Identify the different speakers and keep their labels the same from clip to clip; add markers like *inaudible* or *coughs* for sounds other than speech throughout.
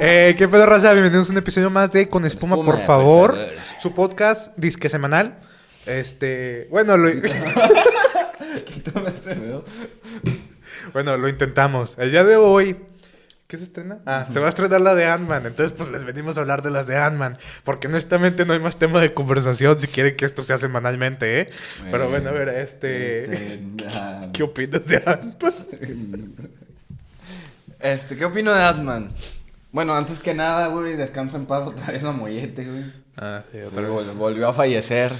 Speaker 1: Eh, ¿Qué pedo, raza? Bienvenidos a un episodio más de Con Espuma,
Speaker 2: Espuma,
Speaker 1: por favor.
Speaker 2: por favor.
Speaker 1: Su podcast, disque semanal. Este, bueno, lo,
Speaker 2: Quítame *laughs* este
Speaker 1: bueno, lo intentamos. El día de hoy, ¿qué se estrena? Ah, se va a estrenar la de Ant-Man. Entonces, pues les venimos a hablar de las de Ant-Man. Porque honestamente no hay más tema de conversación si quieren que esto sea semanalmente, ¿eh? Pero bueno, a ver, este...
Speaker 2: Este, ah,
Speaker 1: ¿Qué opinas de Ant-Man? *laughs*
Speaker 2: este, ¿qué opino de Atman? Bueno, antes que nada, güey, descansa en paz otra vez a Mollete, güey.
Speaker 1: Ah, sí, otra
Speaker 2: Vol-
Speaker 1: vez.
Speaker 2: Volvió a fallecer.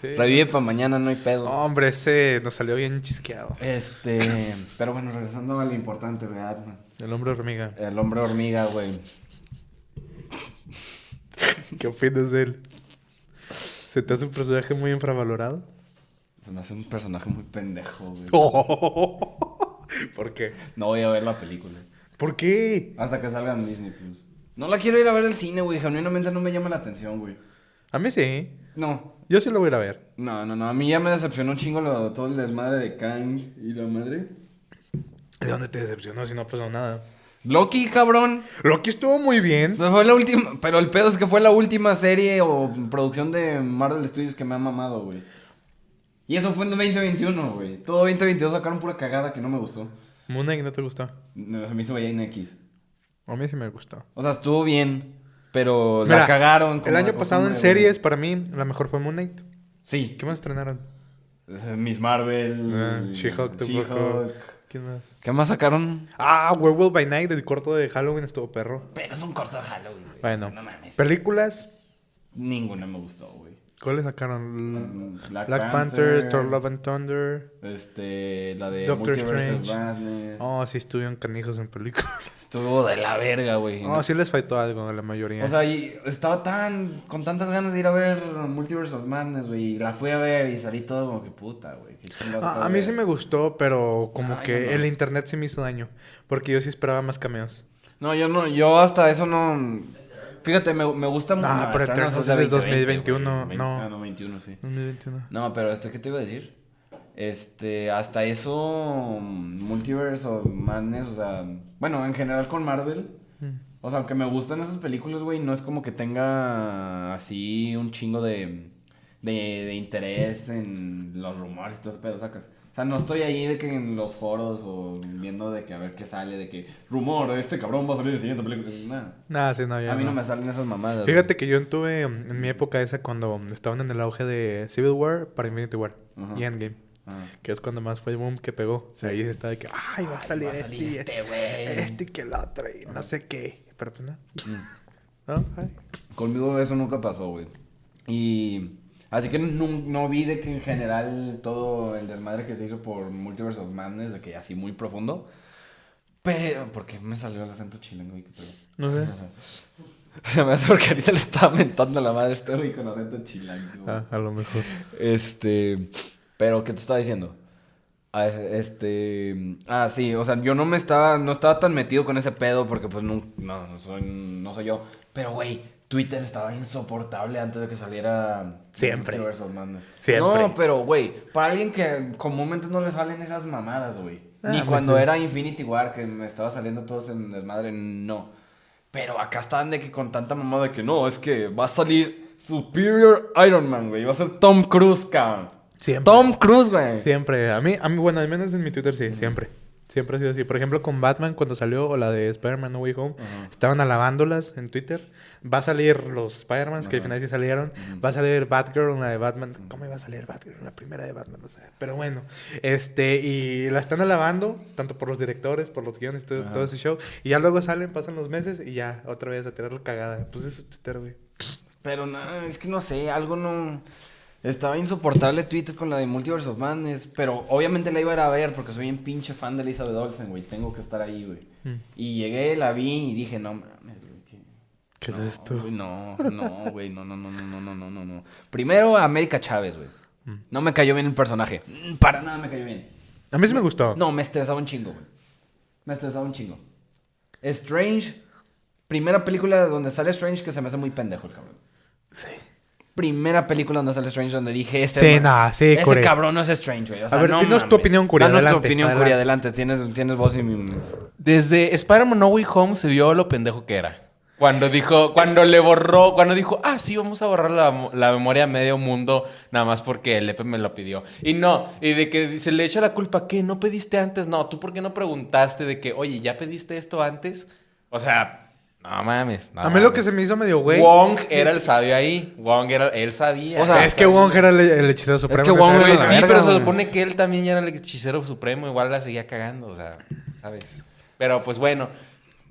Speaker 1: Sí.
Speaker 2: Revive para mañana, no hay pedo.
Speaker 1: Hombre, ese nos salió bien chisqueado.
Speaker 2: Este, *coughs* pero bueno, regresando a lo importante, güey, Atman.
Speaker 1: El hombre hormiga.
Speaker 2: El hombre hormiga, güey. *laughs*
Speaker 1: ¿Qué opinas de él? ¿Se te hace un personaje muy infravalorado?
Speaker 2: Se me hace un personaje muy pendejo, güey. *laughs*
Speaker 1: ¿Por qué?
Speaker 2: No voy a ver la película.
Speaker 1: ¿Por qué?
Speaker 2: Hasta que salga en Disney Plus. No la quiero ir a ver al cine, güey. Genuinamente no me llama la atención, güey.
Speaker 1: A mí sí.
Speaker 2: No,
Speaker 1: Yo sí lo voy a ir a ver.
Speaker 2: No, no, no. A mí ya me decepcionó un chingo lo- todo el desmadre de Kang y la madre.
Speaker 1: ¿De dónde te decepcionó si no ha pasado nada?
Speaker 2: Loki, cabrón.
Speaker 1: Loki estuvo muy bien.
Speaker 2: No fue la última. Pero el pedo es que fue la última serie o producción de Marvel Studios que me ha mamado, güey. Y eso fue en 2021, güey. Todo 2022 sacaron pura cagada que no me gustó.
Speaker 1: Moon Knight no te gustó.
Speaker 2: No, Se me hizo veía en X.
Speaker 1: A mí sí me gustó.
Speaker 2: O sea, estuvo bien. Pero
Speaker 1: Mira,
Speaker 2: la cagaron.
Speaker 1: El año pasado en series, para mí, la mejor fue Moon Knight.
Speaker 2: Sí.
Speaker 1: ¿Qué más estrenaron?
Speaker 2: Eh, Miss Marvel.
Speaker 1: Ah, She-Hulk tampoco. ¿Quién más?
Speaker 2: ¿Qué más sacaron?
Speaker 1: Ah, Werewolf by Night, el corto de Halloween estuvo perro.
Speaker 2: Pero es un corto de Halloween, güey.
Speaker 1: Bueno,
Speaker 2: No mames.
Speaker 1: películas,
Speaker 2: Ninguna me gustó, güey.
Speaker 1: ¿Cuáles sacaron?
Speaker 2: Black
Speaker 1: Black, Panther, Thor Love and Thunder.
Speaker 2: Este, la de
Speaker 1: Doctor
Speaker 2: Multiverse
Speaker 1: Strange.
Speaker 2: Madness.
Speaker 1: Oh, sí estuvieron canijos en películas. *laughs*
Speaker 2: Estuvo de la verga, güey.
Speaker 1: Oh, sí les faltó algo a la mayoría.
Speaker 2: O sea, y estaba tan, con tantas ganas de ir a ver Multiverse of Madness, güey. Y la fui a ver y salí todo como que puta, güey.
Speaker 1: Ah, a mí sí me gustó, pero como
Speaker 2: Ay,
Speaker 1: que
Speaker 2: no.
Speaker 1: el internet sí me hizo daño. Porque yo sí esperaba más cameos.
Speaker 2: No, yo no, yo hasta eso no... Fíjate, me, me gusta mucho...
Speaker 1: Ah, pero Eternals es del 2021, no.
Speaker 2: Ah, no, 21, sí.
Speaker 1: 2021.
Speaker 2: No, pero este, ¿qué te iba a decir? Este, hasta eso, Multiverse of Madness, o sea, bueno, en general con Marvel,
Speaker 1: Mm.
Speaker 2: o sea, aunque me gustan esas películas, güey, no es como que tenga así un chingo de, de, de interés en los rumores y todo ese pedo, sacas. O sea, no estoy ahí de que en los foros o viendo de que a ver qué sale, de que rumor, este cabrón va a salir en la siguiente película. Nada.
Speaker 1: Nada, sí, no, ya
Speaker 2: A mí no me salen esas mamadas.
Speaker 1: Fíjate que yo tuve en mi época esa cuando estaban en el auge de Civil War para Infinity War
Speaker 2: Ajá.
Speaker 1: y Endgame.
Speaker 2: Ah.
Speaker 1: Que es cuando más fue el boom que pegó.
Speaker 2: Sí.
Speaker 1: Ahí está de que, ay, va a salir,
Speaker 2: va a
Speaker 1: este,
Speaker 2: salir este, güey.
Speaker 1: este y que el otro y no sé qué. Pero pues no.
Speaker 2: Mm. *laughs*
Speaker 1: ¿No? Ay.
Speaker 2: Conmigo eso nunca pasó, güey. Y así que no, no vi de que en general todo el desmadre que se hizo por Multiverse of Madness, de que así muy profundo. Pero, ¿por qué me salió el acento chileno.
Speaker 1: No sé. *laughs*
Speaker 2: Se me hace porque ahorita le estaba mentando la madre güey con acento chilango.
Speaker 1: Ah, a lo mejor.
Speaker 2: Este, pero ¿qué te estaba diciendo? Ah, es- Este, ah, sí, o sea, yo no me estaba, no estaba tan metido con ese pedo porque pues no, no, no soy, no soy yo. Pero, güey, Twitter estaba insoportable antes de que saliera
Speaker 1: Siempre. Siempre.
Speaker 2: No, pero, güey, para alguien que comúnmente no le salen esas mamadas, güey.
Speaker 1: Ah,
Speaker 2: Ni cuando
Speaker 1: sí.
Speaker 2: era Infinity War, que me estaba saliendo todos en desmadre, no. Pero acá estaban de que con tanta mamada de que no, es que va a salir Superior Iron Man, güey. Va a ser Tom Cruise, cabrón.
Speaker 1: Siempre.
Speaker 2: Tom Cruise, güey.
Speaker 1: Siempre. A mí, a mí, bueno, al menos en mi Twitter sí, siempre. Siempre ha sido así. Por ejemplo, con Batman, cuando salió, o la de Spider-Man No Way Home, estaban alabándolas en Twitter. Va a salir los Spider-Mans, que al final sí salieron. Va a salir Batgirl, una de Batman. ¿Cómo iba a salir Batgirl? La primera de Batman, no sé. Pero bueno. Este, y la están alabando, tanto por los directores, por los guiones, todo, todo ese show. Y ya luego salen, pasan los meses y ya, otra vez a tirar cagada. Pues eso es Twitter, güey.
Speaker 2: Pero no, es que no sé, algo no. Estaba insoportable Twitter con la de Multiverse of Madness. Pero obviamente la iba a ir a ver porque soy un pinche fan de Elizabeth Olsen, güey. Tengo que estar ahí, güey.
Speaker 1: Mm.
Speaker 2: Y llegué, la vi y dije, no mames. ¿Qué,
Speaker 1: ¿Qué es
Speaker 2: no,
Speaker 1: esto?
Speaker 2: güey, no, no, güey, no, no, no, no, no, no, no, no, no. Primero, América Chávez, güey. No me cayó bien el personaje. Mm, Para nada me cayó bien.
Speaker 1: A mí sí me gustó.
Speaker 2: No, me estresaba un chingo, güey. Me estresaba un chingo. Strange, primera película donde sale Strange que se me hace muy pendejo el cabrón.
Speaker 1: Sí.
Speaker 2: primera película donde sale Strange donde dije, este,
Speaker 1: Sí, no, sí,
Speaker 2: ese
Speaker 1: Cure.
Speaker 2: cabrón no es Strange, güey. O sea,
Speaker 1: A ver,
Speaker 2: no
Speaker 1: dinos tu
Speaker 2: mames.
Speaker 1: opinión, Curi,
Speaker 2: Danos
Speaker 1: adelante,
Speaker 2: tu opinión,
Speaker 1: adelante.
Speaker 2: adelante. Tienes, tienes voz y... mi-
Speaker 3: Desde Spider-Man No Way Home se vio lo pendejo que era. Cuando dijo, cuando le borró, cuando dijo, ah, sí, vamos a borrar la, la memoria a medio mundo, nada más porque el Epe me lo pidió. Y no, y de que se le echa la culpa, ¿qué? ¿No pediste antes? No, ¿tú por qué no preguntaste de que, oye, ¿ya pediste esto antes? O sea, no mames. no
Speaker 1: A mí lo que se me hizo medio güey.
Speaker 3: Wong era el sabio ahí. Wong era, él sabía.
Speaker 2: O sea,
Speaker 1: es que Wong era el, el hechicero supremo.
Speaker 2: que
Speaker 1: en
Speaker 2: Wong
Speaker 3: Güey,
Speaker 1: época.
Speaker 3: sí, pero se supone que él también ya era el hechicero supremo, igual la seguía cagando, o sea, ¿sabes? Pero pues bueno,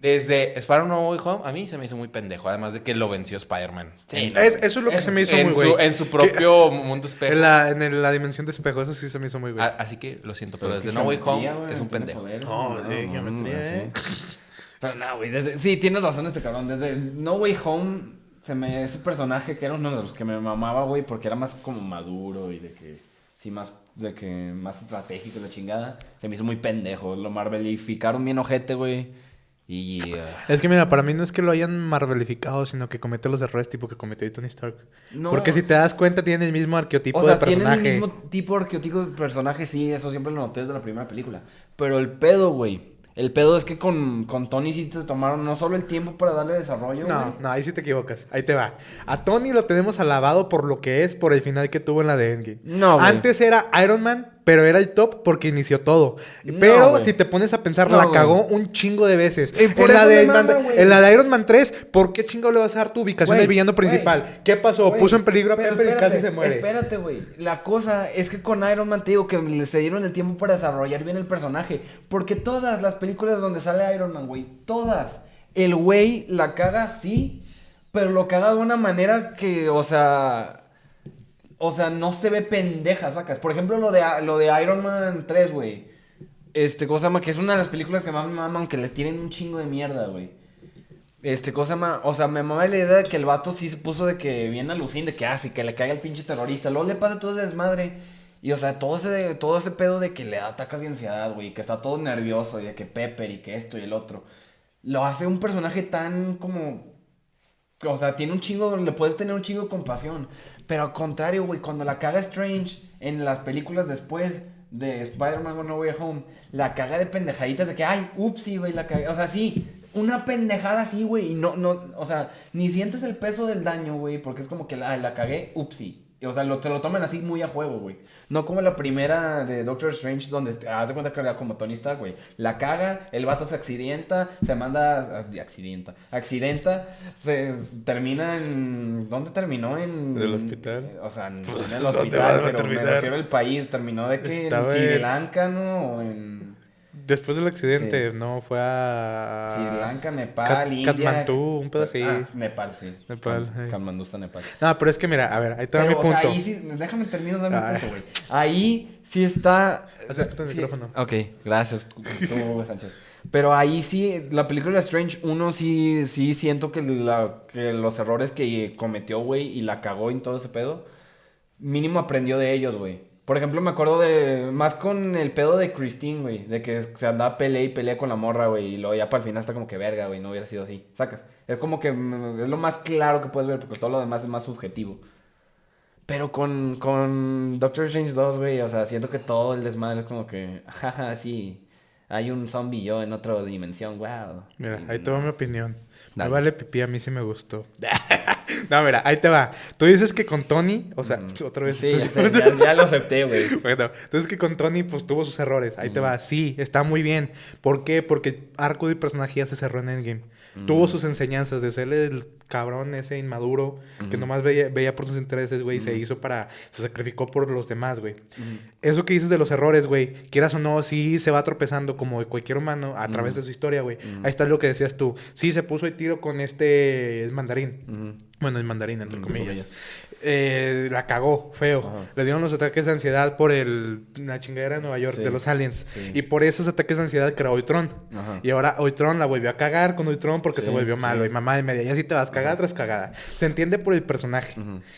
Speaker 3: desde Spider-Man No Way Home, a mí se me hizo muy pendejo, además de que lo venció Spider-Man.
Speaker 1: Es- eso es lo que se me hizo
Speaker 3: en,
Speaker 1: muy
Speaker 3: su,
Speaker 1: güey.
Speaker 3: en su propio mundo espejo.
Speaker 1: En la, en la dimensión de espejo, eso sí se me hizo muy güey.
Speaker 3: A- así que lo siento, pero
Speaker 2: Pero es
Speaker 3: desde No Way Home es un pendejo.
Speaker 2: poderes,
Speaker 1: No,
Speaker 2: güey,
Speaker 1: sí, geometría,
Speaker 2: sí.
Speaker 1: eh.
Speaker 2: Pero no, güey. desde- Sí, tienes razón este cabrón. Desde No Way Home, se me, ese personaje que era uno de los que me mamaba, güey, porque era más como maduro y de que. Sí, más. De que más estratégico y la chingada. Se me hizo muy pendejo. Lo marvelificaron bien ojete, güey. Y. ah,
Speaker 1: Es que mira, para mí no es que lo hayan marvelificado, sino que comete los errores tipo que cometió Tony Stark.
Speaker 2: No.
Speaker 1: Porque si te das cuenta, tiene el mismo arqueotipo
Speaker 2: o sea,
Speaker 1: de
Speaker 2: tiene el
Speaker 1: personaje.
Speaker 2: mismo tipo arqueotipo de personaje, sí, eso siempre lo noté desde la primera película. Pero el pedo, güey. El pedo es que con, con Tony sí te tomaron no solo el tiempo para darle desarrollo,
Speaker 1: No,
Speaker 2: güey.
Speaker 1: no, ahí sí te equivocas. Ahí te va. A Tony lo tenemos alabado por lo que es, por el final que tuvo en la de Endgame.
Speaker 2: No, güey.
Speaker 1: Antes era Iron Man, pero era el top porque inició todo.
Speaker 2: No,
Speaker 1: pero si te pones a pensar,
Speaker 2: No,
Speaker 1: la cagó un chingo de veces. En la, de Man- en la de Iron Man 3, ¿por qué chingo le vas a dar tu ubicación al villano principal? ¿Qué pasó? Puso en peligro a
Speaker 2: pero
Speaker 1: Pepper y casi se muere.
Speaker 2: Espérate, güey. La cosa es que con Iron Man te digo que le se dieron el tiempo para desarrollar bien el personaje. Porque todas las películas donde sale Iron Man, güey, todas. El güey la caga, sí. Pero lo caga de una manera que, o sea. O sea, no se ve pendeja, sacas. Por ejemplo, lo de, lo de Iron Man 3, güey. Este, cosa más que es una de las películas que más me maman, aunque le tienen un chingo de mierda, güey. Este, cosa más, o sea, me mama la idea de que el vato sí se puso de que viene alucin, de que así, que le caiga el pinche terrorista. Luego le pasa todo ese desmadre. Y, o sea, todo ese, todo ese pedo de que le da atacas de ansiedad, güey. Que está todo nervioso y de que Pepper y que esto y el otro. Lo hace un personaje tan como o sea, tiene un chingo, le puedes tener un chingo de compasión. Pero al contrario, güey, cuando la caga Strange en las películas después de Spider-Man No Way Home, la caga de pendejaditas de que, ay, upsi, güey, la caga. O sea, sí, una pendejada así, güey, y no, no, o sea, ni sientes el peso del daño, güey, porque es como que la, la cagué, upsi. O sea, lo, te lo toman así muy a juego, güey. No como la primera de Doctor Strange, donde te das de cuenta que era como Tony Stark, güey. La caga, el vato se accidenta, se manda. Accidenta. Accidenta, se termina en. ¿Dónde terminó? En.
Speaker 1: ¿En el hospital?
Speaker 2: O sea, en,
Speaker 1: Pues,
Speaker 2: en el
Speaker 1: ¿dónde
Speaker 2: hospital, pero me refiero al país. Terminó de que
Speaker 1: Estaba
Speaker 2: en Sri Lanka, ¿no? O en.
Speaker 1: Después del accidente,
Speaker 2: Sí.
Speaker 1: no, fue a...
Speaker 2: Sri Lanka, Nepal,
Speaker 1: Kat-
Speaker 2: India.
Speaker 1: Katmandú, un pedo así.
Speaker 2: Ah, Nepal, sí.
Speaker 1: Nepal, eh.
Speaker 2: Katmandú está Nepal.
Speaker 1: No, pero es que mira, a ver, ahí te mi
Speaker 2: o sea,
Speaker 1: punto.
Speaker 2: ahí sí, déjame terminar de dar mi punto, güey. Ahí sí está.
Speaker 1: Acércate al
Speaker 2: sí-
Speaker 1: micrófono.
Speaker 2: Ok, gracias, tú, Sánchez. Pero ahí sí, la película Strange 1 sí, sí siento que, la- que los errores que cometió, güey, y la cagó en todo ese pedo, mínimo aprendió de ellos, güey. Por ejemplo, me acuerdo de. Más con el pedo de Christine, güey. De que se andaba pelea y pelea con la morra, güey. Y luego ya para el final está como que verga, güey. No hubiera sido así. Sacas. Es como que mm, es lo más claro que puedes ver, porque todo lo demás es más subjetivo. Pero con, con Doctor Strange 2, güey, o sea, siento que todo el desmadre es como que, *laughs* jaja, sí, hay un zombie yo en otra dimensión, wow.
Speaker 1: Mira,
Speaker 2: Y
Speaker 1: ahí te va mi opinión.
Speaker 2: Dale.
Speaker 1: Me vale pipí, a mí sí me gustó. *laughs* no, mira, ahí te va. Tú dices que con Tony, o sea, otra vez.
Speaker 2: Sí, ya, sé, ya- ya lo acepté, güey. *laughs*
Speaker 1: Bueno, entonces que con Tony pues tuvo sus errores. Ahí te va. Sí, está muy bien. ¿Por qué? Porque arco de personaje ya se cerró en Endgame. Tuvo sus enseñanzas de ser el cabrón ese inmaduro que nomás veía, veía por sus intereses, güey, y se hizo para... Se sacrificó por los demás, güey. Eso que dices de los errores, güey, quieras o no, sí se va tropezando como cualquier humano a través de su historia, güey. Ahí está lo que decías tú. Sí, se puso el tiro con este mandarín. Bueno, el mandarín, entre
Speaker 2: Entre
Speaker 1: comillas.
Speaker 2: comillas.
Speaker 1: Eh, la cagó, feo.
Speaker 2: Ajá.
Speaker 1: Le dieron los ataques de ansiedad por el, la chingadera de Nueva York,
Speaker 2: Sí.
Speaker 1: de los aliens.
Speaker 2: Sí.
Speaker 1: Y por esos ataques de ansiedad creó.
Speaker 2: Ajá.
Speaker 1: Y ahora Ultron la volvió a cagar con Ultron porque
Speaker 2: Sí,
Speaker 1: se volvió malo. Y mamá de media. Y así te vas, cagada tras cagada. Se entiende por el personaje.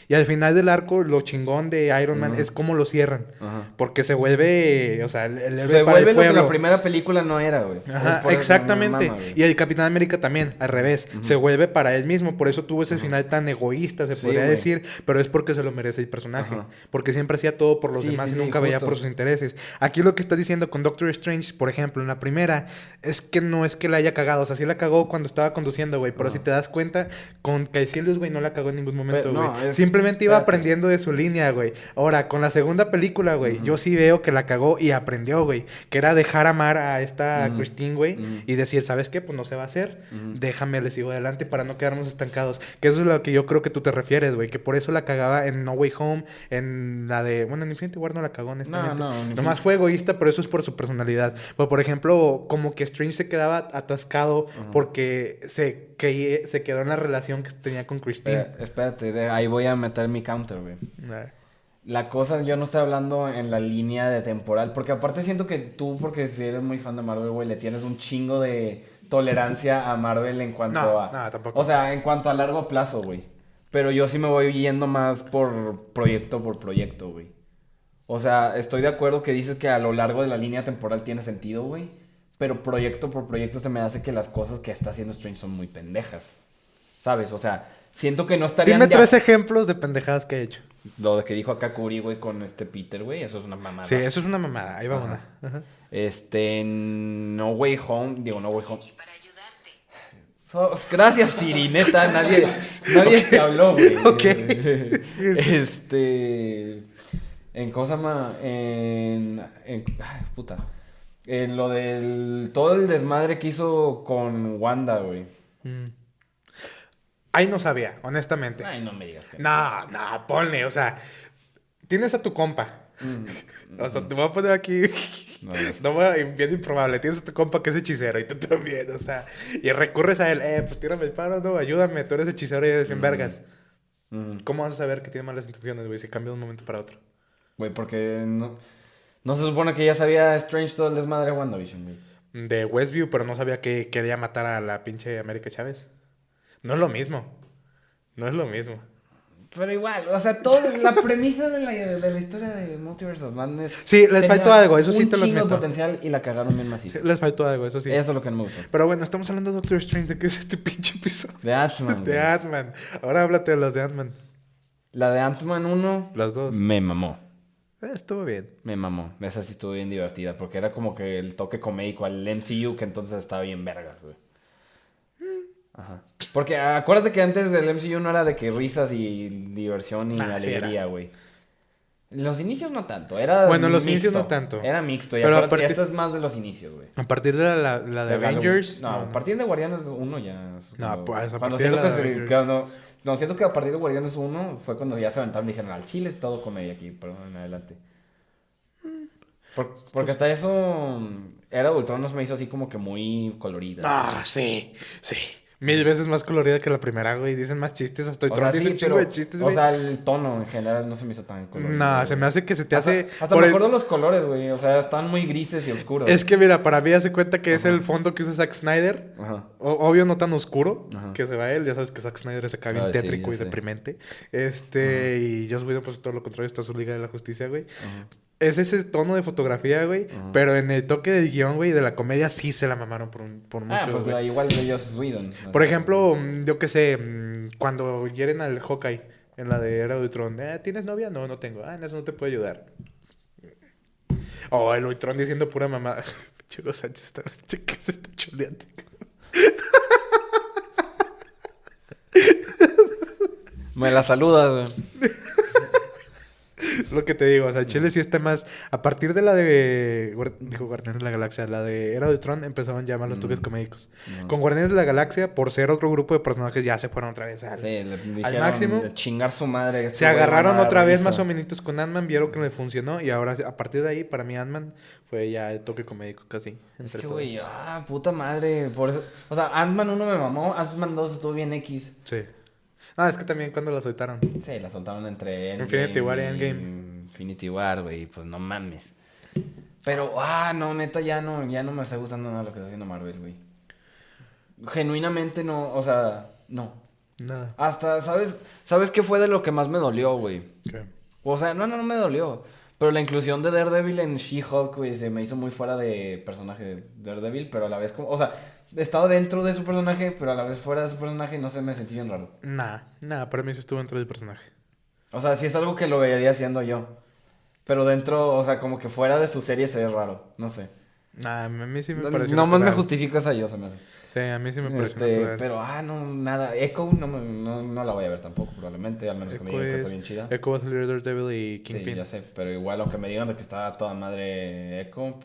Speaker 1: Y al final del arco, lo chingón de Iron Man es cómo lo cierran.
Speaker 2: Ajá.
Speaker 1: Porque se vuelve, o sea, el, el
Speaker 2: Se
Speaker 1: para el
Speaker 2: vuelve lo que la primera película no era, güey.
Speaker 1: Ajá, exactamente.
Speaker 2: me mama, güey.
Speaker 1: y el Capitán América también, al revés. Se vuelve para él mismo. Por eso tuvo ese final tan egoísta, se podría
Speaker 2: güey.
Speaker 1: decir. Pero pero es porque se lo merece el personaje.
Speaker 2: Ajá.
Speaker 1: Porque siempre hacía todo por los
Speaker 2: Sí,
Speaker 1: demás
Speaker 2: sí,
Speaker 1: y
Speaker 2: sí,
Speaker 1: nunca veía por sus intereses. Aquí lo que está diciendo con Doctor Strange, por ejemplo, en la primera, es que no es que la haya cagado. O sea, sí la cagó cuando estaba conduciendo, güey. Pero
Speaker 2: Ajá.
Speaker 1: si te das cuenta, con Caecilius, güey, no la cagó en ningún momento, güey.
Speaker 2: no,
Speaker 1: Simplemente iba
Speaker 2: espérate.
Speaker 1: aprendiendo de su línea, güey. Ahora, con la segunda película, güey, yo sí veo que la cagó y aprendió, güey. Que era dejar amar a esta. Christine, güey, y decir, ¿sabes qué? Pues no se va a hacer. Déjame, le sigo adelante para no quedarnos estancados. Que eso es lo que yo creo que tú te refieres, güey. Que por eso la cagaba en No Way Home, en la de... Bueno, en Infinity War no la cagó, honestamente.
Speaker 2: No, no,
Speaker 1: Nomás fue egoísta, pero eso es por su personalidad. Por ejemplo, como que Strange se quedaba atascado porque se, que, se quedó en la relación que tenía con Christine.
Speaker 2: Espera- espérate, de- ahí voy a meter mi counter, güey. La cosa, yo no estoy hablando en la línea de temporal, porque aparte siento que tú, porque si eres muy fan de Marvel, güey, le tienes un chingo de tolerancia a Marvel en cuanto
Speaker 1: No,
Speaker 2: a...
Speaker 1: no, tampoco.
Speaker 2: O sea, en cuanto a largo plazo, güey. Pero yo sí me voy yendo más por proyecto por proyecto, güey. O sea, estoy de acuerdo que dices que a lo largo de la línea temporal tiene sentido, güey. Pero proyecto por proyecto se me hace que las cosas que está haciendo Strange son muy pendejas. ¿Sabes? O sea, siento que no estarían
Speaker 1: Dime
Speaker 2: ya-
Speaker 1: tres ejemplos de pendejadas que he hecho.
Speaker 2: Lo de que dijo acá Kuri, güey, con este Peter, güey, eso es una mamada.
Speaker 1: Sí, eso es una mamada. Ahí va
Speaker 2: Ajá.
Speaker 1: una. Ajá.
Speaker 2: Este, en No Way Home, digo, No Way Home. Gracias, Siri, neta, nadie, nadie te habló, güey. *laughs*
Speaker 1: Ok.
Speaker 2: Este, en cosa más, en, en, ay, puta, en lo del, todo el desmadre que hizo con Wanda, güey.
Speaker 1: Mm. Ahí no sabía, honestamente.
Speaker 2: Ay, no me digas que
Speaker 1: No, no, ponle, o sea, tienes a tu compa.
Speaker 2: Mm,
Speaker 1: O sea, te voy a poner aquí. *laughs*
Speaker 2: No, no.
Speaker 1: No bien improbable. Tienes a tu compa que es hechicero y tú también, o sea. Y recurres a él, eh, pues tírame el paro, no, ayúdame, tú eres hechicero y eres bien
Speaker 2: Mm.
Speaker 1: vergas.
Speaker 2: Mm,
Speaker 1: ¿Cómo vas a saber que tiene malas intenciones, güey, si cambia de un momento para otro?
Speaker 2: Güey, porque no, no se supone que ya sabía Strange todo el desmadre de WandaVision, güey.
Speaker 1: De Westview, pero no sabía que quería matar a la pinche América Chávez. No es lo mismo. No es lo mismo.
Speaker 2: Pero igual, o sea, toda la premisa de la, de la historia de Multiverse of Madness.
Speaker 1: Sí, les faltó algo, eso sí te lo admito.
Speaker 2: potencial y la cagaron bien macizo.
Speaker 1: Sí, les faltó algo, eso sí.
Speaker 2: Eso es lo que no me gustó.
Speaker 1: Pero bueno, estamos hablando de Doctor Strange. ¿De qué es este pinche episodio?
Speaker 2: De Ant-Man.
Speaker 1: De. Ant-Man. Ahora háblate de las de Ant-Man.
Speaker 2: La de Ant-Man 1
Speaker 1: Las dos.
Speaker 2: me mamó.
Speaker 1: Eh, estuvo bien.
Speaker 2: Me mamó. Esa sí estuvo bien divertida porque era como que el toque comédico al MCU que entonces estaba bien vergas, güey. Ajá. Porque acuérdate que antes el MCU no era de que risas y diversión y alegría, güey. Los inicios no tanto, era
Speaker 1: Bueno, los
Speaker 2: mixto.
Speaker 1: inicios no tanto.
Speaker 2: Era mixto, y
Speaker 1: Pero a
Speaker 2: acuérdate,
Speaker 1: partir-
Speaker 2: esta es más de los inicios, güey.
Speaker 1: A partir de la, la- la de
Speaker 2: De
Speaker 1: Avengers.
Speaker 2: No, a partir de Guardianes 1 ya.
Speaker 1: No,
Speaker 2: cuando-
Speaker 1: pues, a
Speaker 2: cuando
Speaker 1: partir de
Speaker 2: siento
Speaker 1: la
Speaker 2: que
Speaker 1: de Avengers.
Speaker 2: cuando- no, siento que a partir de Guardianes 1 fue cuando ya se aventaron y dijeron al chile todo comedia aquí, pero en adelante. Por- porque hasta eso. Era de Ultron nos me hizo así como que muy colorida.
Speaker 1: Ah, sí, sí. Mil veces más colorida que la primera, güey. Dicen más chistes. Hasta
Speaker 2: o
Speaker 1: Tron
Speaker 2: sea,
Speaker 1: dice
Speaker 2: sí,
Speaker 1: un chingo de chistes,
Speaker 2: O
Speaker 1: güey.
Speaker 2: sea, el tono en general no se me hizo tan colorido.
Speaker 1: No, se me hace que se te
Speaker 2: Hasta,
Speaker 1: hace.
Speaker 2: hasta me
Speaker 1: el-
Speaker 2: acuerdo los colores, güey. O sea, están muy grises y oscuros.
Speaker 1: Es que mira, para mí hace cuenta que es el fondo que usa Zack Snyder.
Speaker 2: Ajá.
Speaker 1: O- obvio no tan oscuro
Speaker 2: Ajá.
Speaker 1: que se va él. Ya sabes que Zack Snyder es acá bien
Speaker 2: Ah, sí,
Speaker 1: tétrico y
Speaker 2: sé.
Speaker 1: deprimente. Este, y Joss Whedon, pues todo lo contrario, está su Liga de la Justicia, güey. Es ese tono de fotografía, güey.
Speaker 2: Ajá.
Speaker 1: Pero en el toque del guion, güey, de la comedia sí se la mamaron por, un, por mucho.
Speaker 2: Ah, pues
Speaker 1: güey.
Speaker 2: la- igual de Whedon.
Speaker 1: Por ejemplo, mm, yo qué sé, mm, cuando hieren al Hawkeye en la de Era de Ultron, eh, ¿tienes novia? No, no tengo. Ah, en eso no te puedo ayudar. O el Ultron diciendo pura mamá. *laughs* Chico Sánchez está, *laughs* se está chuleando.
Speaker 2: Me la saludas, güey. *laughs*
Speaker 1: Lo que te digo, o sea, Chile sí está más. A partir de la de. Dijo Guardianes de la Galaxia, la de Era de Ultron empezaron ya más los toques
Speaker 2: Mm.
Speaker 1: comédicos.
Speaker 2: No.
Speaker 1: Con Guardianes de la Galaxia, por ser otro grupo de personajes, ya se fueron otra vez al.
Speaker 2: Sí,
Speaker 1: máximo.
Speaker 2: chingar su madre.
Speaker 1: Se agarraron otra vez más o menos con Ant-Man, vieron que le funcionó y ahora a partir de ahí para mí Ant-Man fue ya el toque comédico casi.
Speaker 2: Es que, güey, ah, puta madre. Por eso, o sea, Ant-Man 1 me mamó, Ant-Man 2 estuvo bien X.
Speaker 1: Sí. Ah, es que también cuando la soltaron.
Speaker 2: Sí, la soltaron entre
Speaker 1: Infinity War y Endgame.
Speaker 2: Infinity War, güey, pues no mames. Pero, ah, no, neta, ya no, ya no me está gustando nada lo que está haciendo Marvel, güey. Genuinamente no, o sea, no.
Speaker 1: Nada.
Speaker 2: Hasta, ¿sabes? ¿Sabes qué fue de lo que más me dolió, güey?
Speaker 1: ¿Qué?
Speaker 2: O sea, no, no, no me dolió. Pero la inclusión de Daredevil en She-Hulk, güey, se me hizo muy fuera de personaje de Daredevil, pero a la vez como... O sea, estaba dentro de su personaje, pero a la vez fuera de su personaje no sé, me sentí bien raro.
Speaker 1: Nada, nada, para mí sí estuvo dentro del personaje.
Speaker 2: O sea, sí es algo que lo vería haciendo yo. Pero dentro, o sea, como que fuera de su serie se ve raro. No sé.
Speaker 1: Nah, a mí sí me
Speaker 2: No,
Speaker 1: pareció
Speaker 2: Nomás me
Speaker 1: natural.
Speaker 2: justifico esa yo, se me hace.
Speaker 1: Sí, a mí sí me pareció
Speaker 2: Este,
Speaker 1: natural.
Speaker 2: pero, ah, no, nada. Echo no, me- no, no la voy a ver tampoco, probablemente. Al menos que me
Speaker 1: Echo
Speaker 2: digan que
Speaker 1: es-
Speaker 2: está bien chida.
Speaker 1: Echo va a salir Daredevil y
Speaker 2: Sí,
Speaker 1: Kingpin.
Speaker 2: ya sé. Pero igual, aunque me digan de que está toda madre Echo,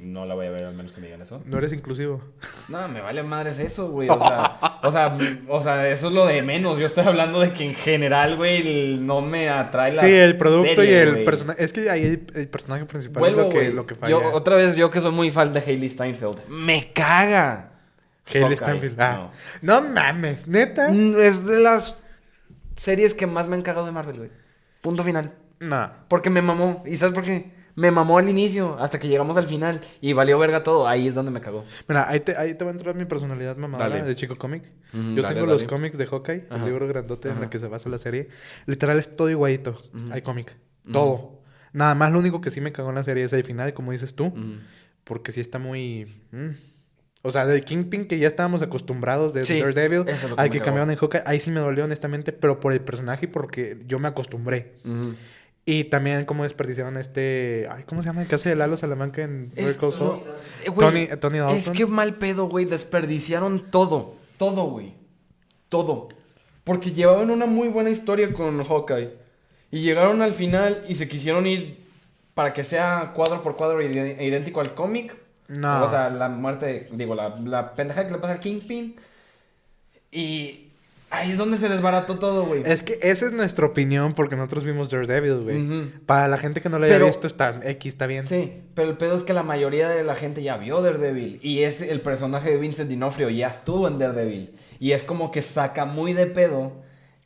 Speaker 2: no la voy a ver, al menos que me digan eso.
Speaker 1: no eres inclusivo.
Speaker 2: No, me vale madres eso, güey. O sea, *laughs* o sea, o sea, eso es lo de menos. Yo estoy hablando de que en general, güey, no me atrae la
Speaker 1: Sí, el producto
Speaker 2: serie,
Speaker 1: y el personaje. Es que ahí el, el personaje principal
Speaker 2: Vuelvo,
Speaker 1: es lo que, lo que falla.
Speaker 2: Yo, otra vez, yo que soy muy fan de Hailey Steinfeld. ¡Me caga! Hawkeye,
Speaker 1: Steinfeld. Ah. No. mames, neta.
Speaker 2: Mm, Es de las series que más me han cagado de Marvel, güey. Punto final.
Speaker 1: No.
Speaker 2: Porque me mamó. ¿Y sabes por qué? Me mamó al inicio, hasta que llegamos al final. Y valió verga todo. Ahí es donde me cagó.
Speaker 1: Mira, ahí te, ahí te va a entrar mi personalidad mamadora
Speaker 2: Dale.
Speaker 1: de chico cómic.
Speaker 2: Ujú,
Speaker 1: Yo
Speaker 2: dale,
Speaker 1: tengo
Speaker 2: dale.
Speaker 1: los cómics de Hawkeye,
Speaker 2: Ajá.
Speaker 1: el libro grandote en el que se basa la serie. Literal es todo igualito. Hay cómic. Todo. Nada más lo único que sí me cagó en la serie es el final, como dices tú. Porque sí está muy... O sea, del Kingpin que ya estábamos acostumbrados de
Speaker 2: Sí,
Speaker 1: Daredevil
Speaker 2: es que
Speaker 1: al que cambiaron en Hawkeye, ahí sí me dolió honestamente, pero por el personaje y porque yo me acostumbré. Y también como desperdiciaron este... Ay, ¿cómo se llama? El que hace de Lalo Salamanca en
Speaker 2: Es- no, eh, güey,
Speaker 1: Tony- Tony Dalton.
Speaker 2: Es que mal pedo, güey. Desperdiciaron todo. Todo, güey. Todo. Porque llevaban una muy buena historia con Hawkeye. Y llegaron al final y se quisieron ir para que sea cuadro por cuadro idéntico al cómic.
Speaker 1: No.
Speaker 2: O sea, la muerte, digo, la, la pendejada que le pasa al Kingpin. Y ahí es donde se desbarató todo, güey.
Speaker 1: Es que esa es nuestra opinión porque nosotros vimos Daredevil, güey. Para la gente que no lo haya
Speaker 2: Pero-
Speaker 1: visto, está X, está bien.
Speaker 2: Sí, pero el pedo es que la mayoría de la gente ya vio Daredevil. Y es el personaje de Vincent D'Onofrio ya estuvo en Daredevil. Y es como que saca muy de pedo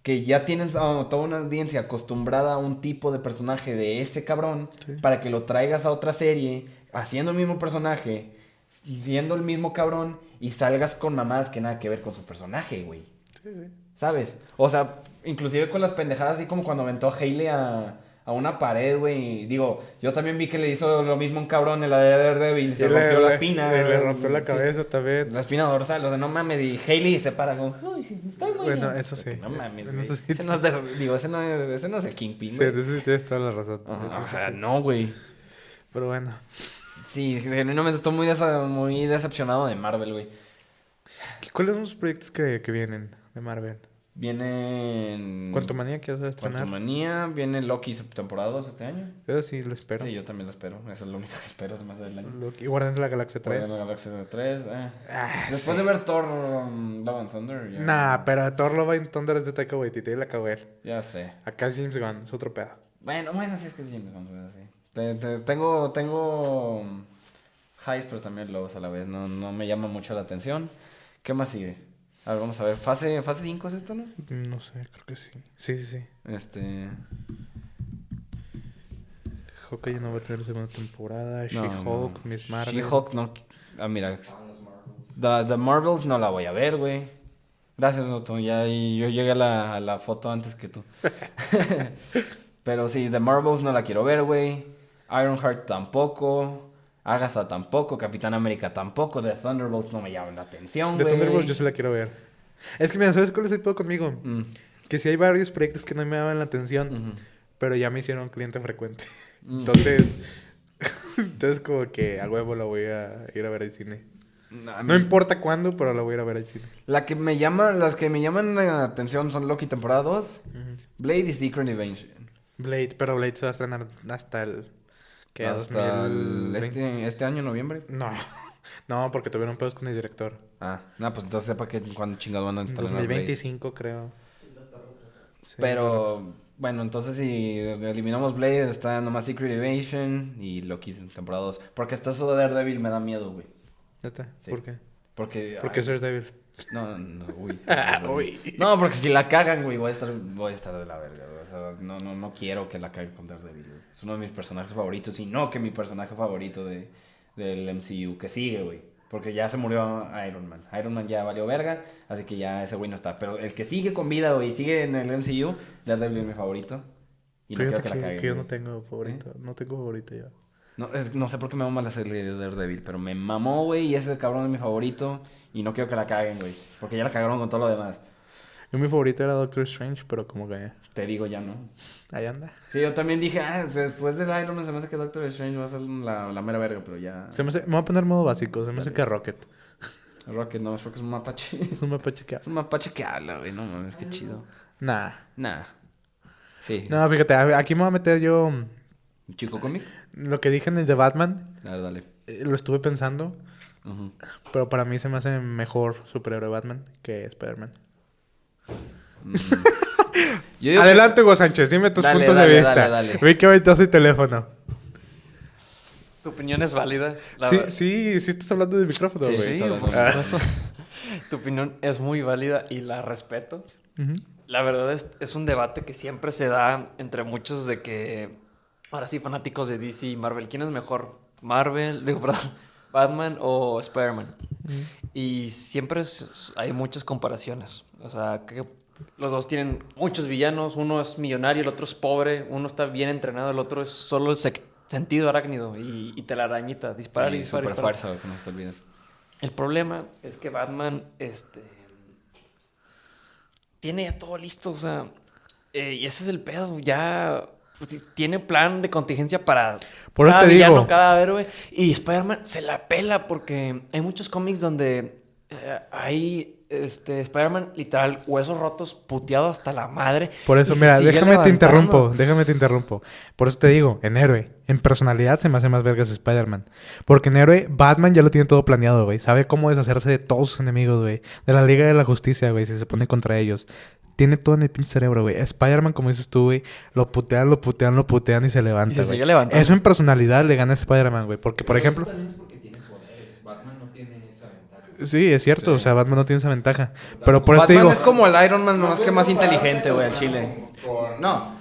Speaker 2: que ya tienes a toda una audiencia acostumbrada a un tipo de personaje de ese cabrón
Speaker 1: Sí.
Speaker 2: para que lo traigas a otra serie haciendo el mismo personaje, siendo el mismo cabrón y salgas con mamadas que nada que ver con su personaje, güey.
Speaker 1: Sí, sí.
Speaker 2: ¿Sabes? O sea, inclusive con las pendejadas así como cuando aventó a Hailey a, a una pared, güey. Digo, yo también vi que le hizo lo mismo a un cabrón en la de Daredevil. Se
Speaker 1: le-
Speaker 2: rompió la
Speaker 1: le-
Speaker 2: espina.
Speaker 1: y le rompió la
Speaker 2: Sí.
Speaker 1: cabeza también.
Speaker 2: La espina dorsal, o sea, no mames. Y Hailey se para como, uy, sí, estoy muy
Speaker 1: Bueno,
Speaker 2: bien".
Speaker 1: eso sí.
Speaker 2: No mames,
Speaker 1: En
Speaker 2: güey.
Speaker 1: eso sí.
Speaker 2: Ese no es de, digo, ese no es, ese no es el Kingpin,
Speaker 1: Sí,
Speaker 2: güey.
Speaker 1: de eso sí tienes toda la razón.
Speaker 2: O sea,
Speaker 1: sí.
Speaker 2: no, güey.
Speaker 1: Pero bueno.
Speaker 2: Sí, genuinamente estoy muy, muy decepcionado de Marvel, güey.
Speaker 1: ¿Qué- ¿Cuáles son los proyectos que, que vienen de Marvel?
Speaker 2: Viene...
Speaker 1: ¿Cuánto que vas a estrenar?
Speaker 2: Quantumania, viene Loki temporada 2 este año.
Speaker 1: Yo sí lo espero.
Speaker 2: Sí, yo también lo espero. Eso es lo único que espero, me hace del año.
Speaker 1: Lo- Y Guardianes de la Galaxia 3.
Speaker 2: Guardianes de la Galaxia 3. eh.
Speaker 1: Ah,
Speaker 2: Después
Speaker 1: sí.
Speaker 2: de ver Thor um, Love and Thunder, ya,
Speaker 1: Nah, pero Thor Love and Thunder es de Taika Waititi y la ver.
Speaker 2: ya sé.
Speaker 1: Acá es James Gunn, es otro pedo.
Speaker 2: Bueno, bueno, sí es que es James Gunn, sí. Te- te- tengo, tengo highs, pero también lows a la vez. No, no me llama mucho la atención. ¿Qué más sigue? A ver, vamos a ver. Fase, fase 5 es esto, ¿no?
Speaker 1: No sé, creo que sí. Sí, sí, sí.
Speaker 2: Este.
Speaker 1: Hawkeye no va a tener segunda temporada.
Speaker 2: no,
Speaker 1: She-Hulk,
Speaker 2: no.
Speaker 1: Miss Marvel.
Speaker 2: She-Hulk no. Ah, mira. The, The Marvels no la voy a ver, güey. Gracias, Otto. Ya y yo llegué a la, a la foto antes que tú. *laughs* *laughs* Pero sí, The Marvels no la quiero ver, güey. Ironheart tampoco. Agatha tampoco. Capitán América tampoco. The Thunderbolts no me llaman la atención, güey.
Speaker 1: Thunderbolts yo sí la quiero ver. Es que mira, ¿sabes cuál es el pedo conmigo?
Speaker 2: Mm,
Speaker 1: Que sí hay varios proyectos que no me daban la atención, pero ya me hicieron cliente frecuente.
Speaker 2: Mm.
Speaker 1: Entonces, *laughs* entonces como que a huevo la voy a ir a ver al cine. No importa cuándo, pero la voy a ir a ver al cine.
Speaker 2: La que me llama, las que me llaman la atención son Loki temporada 2, Blade y Secret Invasion.
Speaker 1: Blade, pero Blade se va a estrenar hasta el... ¿Qué?
Speaker 2: Hasta el-
Speaker 1: 2020.
Speaker 2: este, este año, noviembre.
Speaker 1: No, *laughs* no, porque tuvieron pedos con el director.
Speaker 2: Ah, no, pues entonces sepa que cuando chingados van a instalar Blade.
Speaker 1: 2025 creo. Sí,
Speaker 2: Pero, bueno, entonces si eliminamos Blade, está nomás Secret Invasion y Loki temporada 2. Porque hasta eso de Daredevil me da miedo, güey. Sí.
Speaker 1: ¿Por qué?
Speaker 2: Porque...
Speaker 1: Porque es Daredevil.
Speaker 2: No, no, uy. *laughs*
Speaker 1: Uy.
Speaker 2: No, porque si la cagan, güey, voy a estar, voy a estar de la verga, güey. O sea, no, no, no quiero que la caguen con Daredevil. Es uno de mis personajes favoritos, y no que mi personaje favorito de, del MCU, que sigue, güey. Porque ya se murió Iron Man. Iron Man ya valió verga, así que ya ese güey no está. Pero el que sigue con vida, güey, sigue en el MCU, Daredevil es mi favorito. Y no
Speaker 1: Fíjate
Speaker 2: quiero que, la
Speaker 1: que,
Speaker 2: caguen.
Speaker 1: que yo no tengo favorito. No tengo favorito yo.
Speaker 2: No, es- no sé por qué me mama la serie de Daredevil, pero me mamó, güey, y ese cabrón es mi favorito. Y no quiero que la caguen, güey. Porque ya la cagaron con todo lo demás.
Speaker 1: Yo mi favorito era Doctor Strange, pero como que
Speaker 2: Te digo ya no.
Speaker 1: ahí anda.
Speaker 2: Sí, yo también dije, ah, después del Iron Man se me hace que Doctor Strange va a ser la, la mera verga, pero ya.
Speaker 1: Se me, hace- me voy a poner modo básico, se me hace que Rocket.
Speaker 2: Rocket no, es porque es un mapache.
Speaker 1: Es un mapache que
Speaker 2: Es un mapache que habla, güey, no mames, qué chido.
Speaker 1: Nah.
Speaker 2: Nah. Sí.
Speaker 1: No, fíjate, a- aquí me voy a meter yo mm,
Speaker 2: ¿Chico cómic?
Speaker 1: lo que dije en el de Batman.
Speaker 2: Dale, dale.
Speaker 1: eh, lo estuve pensando, pero para mí se me hace mejor superhéroe Batman que Spider-Man.
Speaker 2: Mm. Que-
Speaker 1: Adelante, Hugo Sánchez, dime tus
Speaker 2: Dale,
Speaker 1: puntos
Speaker 2: dale,
Speaker 1: de vista.
Speaker 2: dale, dale.
Speaker 1: Vi que ahorita soy teléfono.
Speaker 4: Tu opinión es válida. la
Speaker 1: Sí, sí, sí estás hablando del micrófono,
Speaker 2: Sí,
Speaker 1: güey.
Speaker 4: Sí, por supuesto. *laughs* Tu opinión es muy válida y la respeto. La verdad es, es un debate que siempre se da entre muchos de que, ahora sí, fanáticos de DC y Marvel, ¿quién es mejor? Marvel, digo, perdón, *laughs* Batman o Spider-Man. Y siempre es- hay muchas comparaciones. O sea, que los dos tienen muchos villanos, uno es millonario, el otro es pobre, uno está bien entrenado, el otro es solo el sentido arácnido y, y telarañita, disparar y
Speaker 2: Y
Speaker 4: disparar. y
Speaker 2: super
Speaker 4: disparar.
Speaker 2: fuerza, que no se te olvide.
Speaker 4: El problema es que Batman, este, tiene ya todo listo, o sea, eh, y ese es el pedo, ya pues, tiene plan de contingencia para
Speaker 1: Por eso
Speaker 4: cada
Speaker 1: te
Speaker 4: villano,
Speaker 1: digo.
Speaker 4: cada héroe, y Spider-Man se la pela porque hay muchos cómics donde eh, hay, este, Spider-Man literal, huesos rotos, puteado hasta la madre.
Speaker 1: Por eso, mira, déjame te interrumpo, déjame te interrumpo. Por eso te digo, en héroe, en personalidad se me hace más vergas Spider-Man. Porque en héroe, Batman ya lo tiene todo planeado, güey. Sabe cómo deshacerse de todos sus enemigos, güey. De la Liga de la Justicia, güey, si se pone contra ellos. Tiene todo en el pinche cerebro, güey. Spider-Man, como dices tú, güey, lo putean, lo putean, lo putean y se levanta,
Speaker 4: Y se
Speaker 1: güey.
Speaker 4: sigue levantando.
Speaker 1: Eso en personalidad le gana a Spider-Man, güey. Porque, por ejemplo...
Speaker 3: también es porque tiene poderes. Batman no tiene esa ventaja.
Speaker 1: Sí, es cierto.
Speaker 3: Sí.
Speaker 1: O sea, Batman no tiene esa ventaja. Pero por eso te
Speaker 2: Batman
Speaker 1: digo...
Speaker 2: es como el Iron Man, nomás que más inteligente, güey, al chile. No.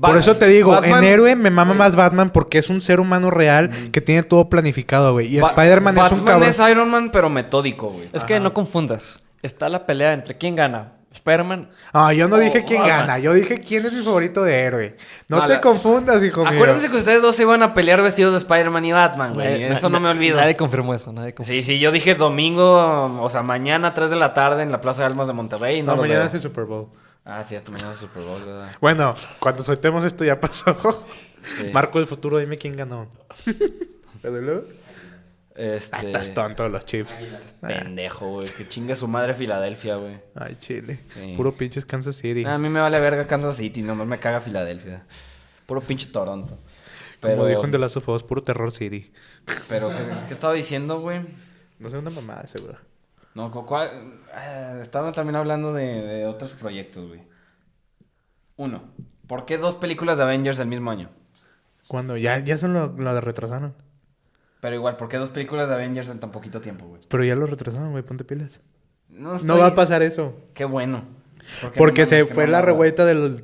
Speaker 1: Por eso te digo,
Speaker 2: Batman-
Speaker 1: en héroe me mama más Batman porque es un ser humano real que tiene todo planificado, güey. Y
Speaker 2: Ba-
Speaker 1: Spider-Man es un
Speaker 2: Batman
Speaker 1: cabrón.
Speaker 2: es Iron Man, pero metódico, güey.
Speaker 4: Es que no confundas, está la pelea entre quién gana, Spider-Man
Speaker 1: Ah, yo no dije
Speaker 4: Oh,
Speaker 1: quién
Speaker 4: Batman.
Speaker 1: gana. Yo dije quién es mi favorito de héroe. No, te confundas, hijo mío.
Speaker 2: Acuérdense que ustedes dos se iban a pelear vestidos de Spider-Man y Batman, güey. Eso no me olvido.
Speaker 4: Nadie confirmó eso, nadie confirmó.
Speaker 2: Sí, sí, yo dije domingo, o sea, mañana 3 de la tarde en la Plaza de Almas de Monterrey. No,
Speaker 1: No, mañana
Speaker 2: veo.
Speaker 1: es el Super Bowl.
Speaker 2: Ah, cierto, mañana es Super Bowl, ¿verdad?
Speaker 1: Bueno, cuando soltemos esto ya pasó.
Speaker 2: Sí.
Speaker 1: Marco del futuro, dime quién ganó. *laughs* ¿Pero luego?
Speaker 2: Este...
Speaker 1: Ah, estás tonto, los chips.
Speaker 2: Pendejo, güey. Que chingue su madre Filadelfia, güey.
Speaker 1: Ay, chile.
Speaker 2: Sí.
Speaker 1: Puro pinches Kansas City.
Speaker 2: A mí me vale verga Kansas City, nomás me caga Filadelfia. Puro pinche Toronto. Pero,
Speaker 1: Como dijo en The Last of Us, puro terror city.
Speaker 2: pero ¿qué, qué estaba diciendo, güey?
Speaker 1: No sé, una mamada, seguro.
Speaker 2: No, cu- ¿cuál? Ah, estaba también hablando de, de otros proyectos, güey. Uno, ¿por qué dos películas de Avengers el mismo año?
Speaker 1: Cuando ya, ya son lo, lo retrasaron.
Speaker 2: Pero igual, ¿por qué dos películas de Avengers en tan poquito tiempo, güey?
Speaker 1: Pero ya lo retrasaron, güey, ponte pilas.
Speaker 2: No,
Speaker 1: No
Speaker 2: estoy-
Speaker 1: va a pasar eso.
Speaker 2: Qué bueno. ¿Por qué
Speaker 1: Porque
Speaker 2: no
Speaker 1: se fue la revuelta de los...